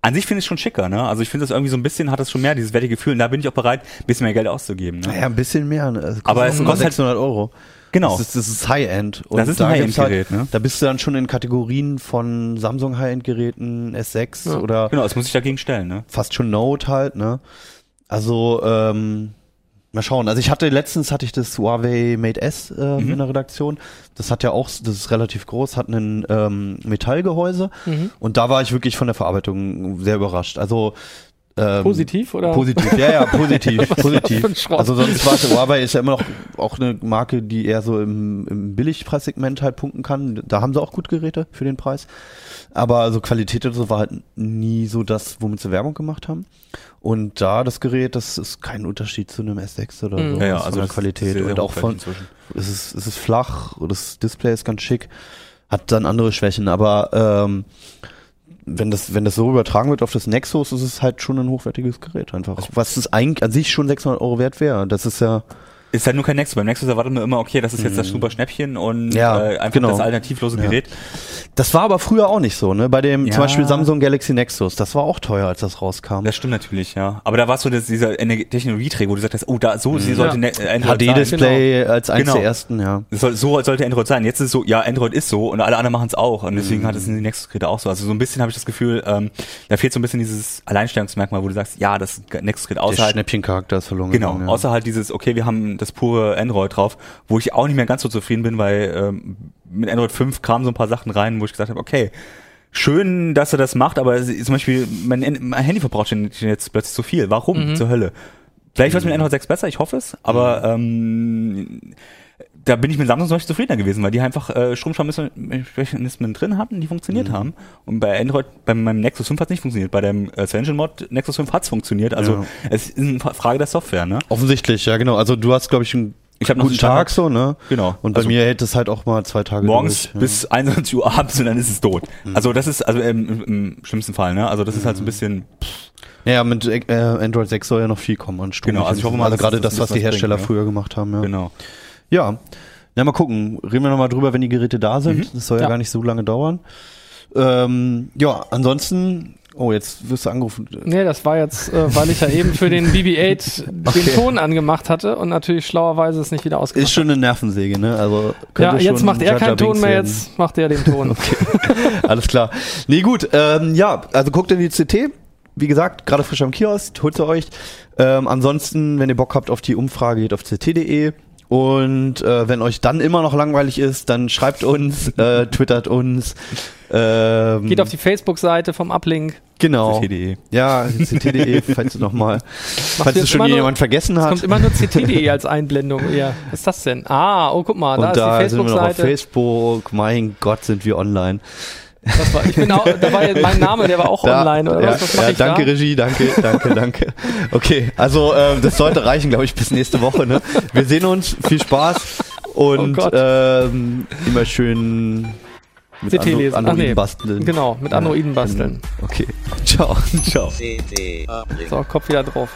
an sich finde ich es schon schicker, ne? Also ich finde das irgendwie so ein bisschen, hat das schon mehr, dieses wertige Gefühl. Und da bin ich auch bereit, ein bisschen mehr Geld auszugeben. Ne? Naja, ein bisschen mehr. Ne? Aber es kostet halt- 600 Euro. Genau. Das ist, das ist High-End. Das ist ein da gibt's High-End-Gerät, halt, ne? Da bist du dann schon in Kategorien von Samsung High-End-Geräten, S6 Ja. oder Genau, das muss ich dagegen stellen, ne? fast schon Note halt, ne? Also, ähm, Mal schauen. Also ich hatte letztens hatte ich das Huawei Mate S äh, Mhm. in der Redaktion. Das hat ja auch, das ist relativ groß, hat ein ähm, Metallgehäuse Mhm. und da war ich wirklich von der Verarbeitung sehr überrascht. Also ähm, Positiv oder? Positiv, ja, ja, positiv, positiv. Also sonst war es, Huawei ist ja immer noch auch eine Marke, die eher so im, im Billigpreissegment halt punkten kann. Da haben sie auch gut Geräte für den Preis. Aber so Qualität oder so war halt nie so das, womit sie Werbung gemacht haben. Und da das Gerät, das ist kein Unterschied zu einem S6 oder Mhm. so. Ja, ja, von also der das Qualität und auch von, inzwischen. es ist, es ist flach, das Display ist ganz schick, hat dann andere Schwächen, aber ähm, wenn das, wenn das so übertragen wird auf das Nexus, ist es halt schon ein hochwertiges Gerät einfach. Was es eigentlich an sich schon 600 Euro wert wäre. Das ist ja, Ist halt nur kein Nexus. Beim Nexus erwartet man immer, okay, das ist jetzt das super Schnäppchen und Mhm. Ja, äh, einfach genau. das alternativlose Ja. Gerät. das war aber früher auch nicht so, ne? Bei dem Ja. zum Beispiel Samsung Galaxy Nexus, das war auch teuer, als das rauskam. Das stimmt natürlich, ja. Aber da war so das, dieser Technologieträger, wo du sagst, oh, da so sie sollte Ja. ne äh, Android sein. HD-Display als eins Genau. der ersten, ja. Soll, so sollte Android sein. Jetzt ist es so, ja, Android ist so und alle anderen machen es auch. Und Mhm. deswegen hat es in den Nexus-Geräte auch so. Also so ein bisschen habe ich das Gefühl, ähm, da fehlt so ein bisschen dieses Alleinstellungsmerkmal, wo du sagst, ja, das Nexus-Gerät Der außerhalb. Schnäppchencharakter ist verloren Genau, gegangen. Ja. außer halt dieses, okay, wir haben das pure Android drauf, wo ich auch nicht mehr ganz so zufrieden bin, weil ähm, mit Android 5 kamen so ein paar Sachen rein, wo ich gesagt habe, okay, schön, dass er das macht, aber zum Beispiel, mein, mein Handy verbraucht jetzt plötzlich zu viel. Warum Mhm. zur Hölle? Vielleicht wird es mit Android 6 besser, ich hoffe es, aber ähm, da bin ich mit Samsung zum Beispiel zufriedener gewesen, weil die einfach äh, Stromsparmechanismen drin hatten, die funktioniert Mhm. haben. Und bei Android, bei meinem Nexus 5 hat es nicht funktioniert. Bei dem äh, Cyanogen Mod Nexus 5 hat es funktioniert. Also Ja. es ist eine Frage der Software, ne? Offensichtlich, ja genau. Also du hast, glaube ich, einen Ich hab guten Tag so, ne? Genau. Und bei Also mir hält es halt auch mal zwei Tage morgens durch, ja. bis 21 Uhr abends und dann ist es tot. Mhm. Also das ist also im, im, im schlimmsten Fall, ne? Also das ist halt so ein bisschen Ja, mit äh, Android 6 soll ja noch viel kommen an Strom. Genau, also ich hoffe mal, also gerade das- das, was die Hersteller bringt, ja. früher gemacht haben. Ja. genau. Ja. Ja, mal gucken. Reden wir nochmal drüber, wenn die Geräte da sind. Mhm. Das soll ja, Ja. gar nicht so lange dauern. Ähm, ja, ansonsten. Oh, jetzt wirst du angerufen. Nee, das war jetzt, äh, weil ich ja eben für den BB-8 Okay. den Ton angemacht hatte und natürlich schlauerweise es nicht wieder ausgemacht Ist schon eine Nervensäge, ne? Also. Ja, jetzt macht er keinen Ton mehr, werden. jetzt macht er den Ton. Alles klar. Nee, gut. Ähm, ja, also guckt in die CT. Wie gesagt, gerade frisch am Kiosk, holt sie euch. Ähm, ansonsten, wenn ihr Bock habt auf die Umfrage, geht auf ct.de. Und äh, wenn euch dann immer noch langweilig ist, dann schreibt uns, äh, twittert uns. Ähm, Geht auf die Facebook-Seite vom Uplink. genau. CT.de. Ja, ct.de, falls du nochmal, falls es schon nur- jemand vergessen Es hat. kommt immer nur ct.de als Einblendung. Ja, was ist das denn? Ah, oh, guck mal, da Und da ist die sind wir noch auf Facebook-Seite. Facebook. Mein Gott, sind wir online. Das war, ich bin auch, da war ja mein Name, der war auch Da- online, oder ja, was? Was ja, ich danke, da? Regie, danke, danke, danke. Okay, also ähm, das sollte reichen, glaube ich, bis nächste Woche. Ne? Wir sehen uns, viel Spaß und Oh ähm, immer schön mit CT Andro- lesen. Androiden nee, basteln. Genau, mit Androiden basteln. Okay, ciao. Ciao. So, Kopf wieder drauf.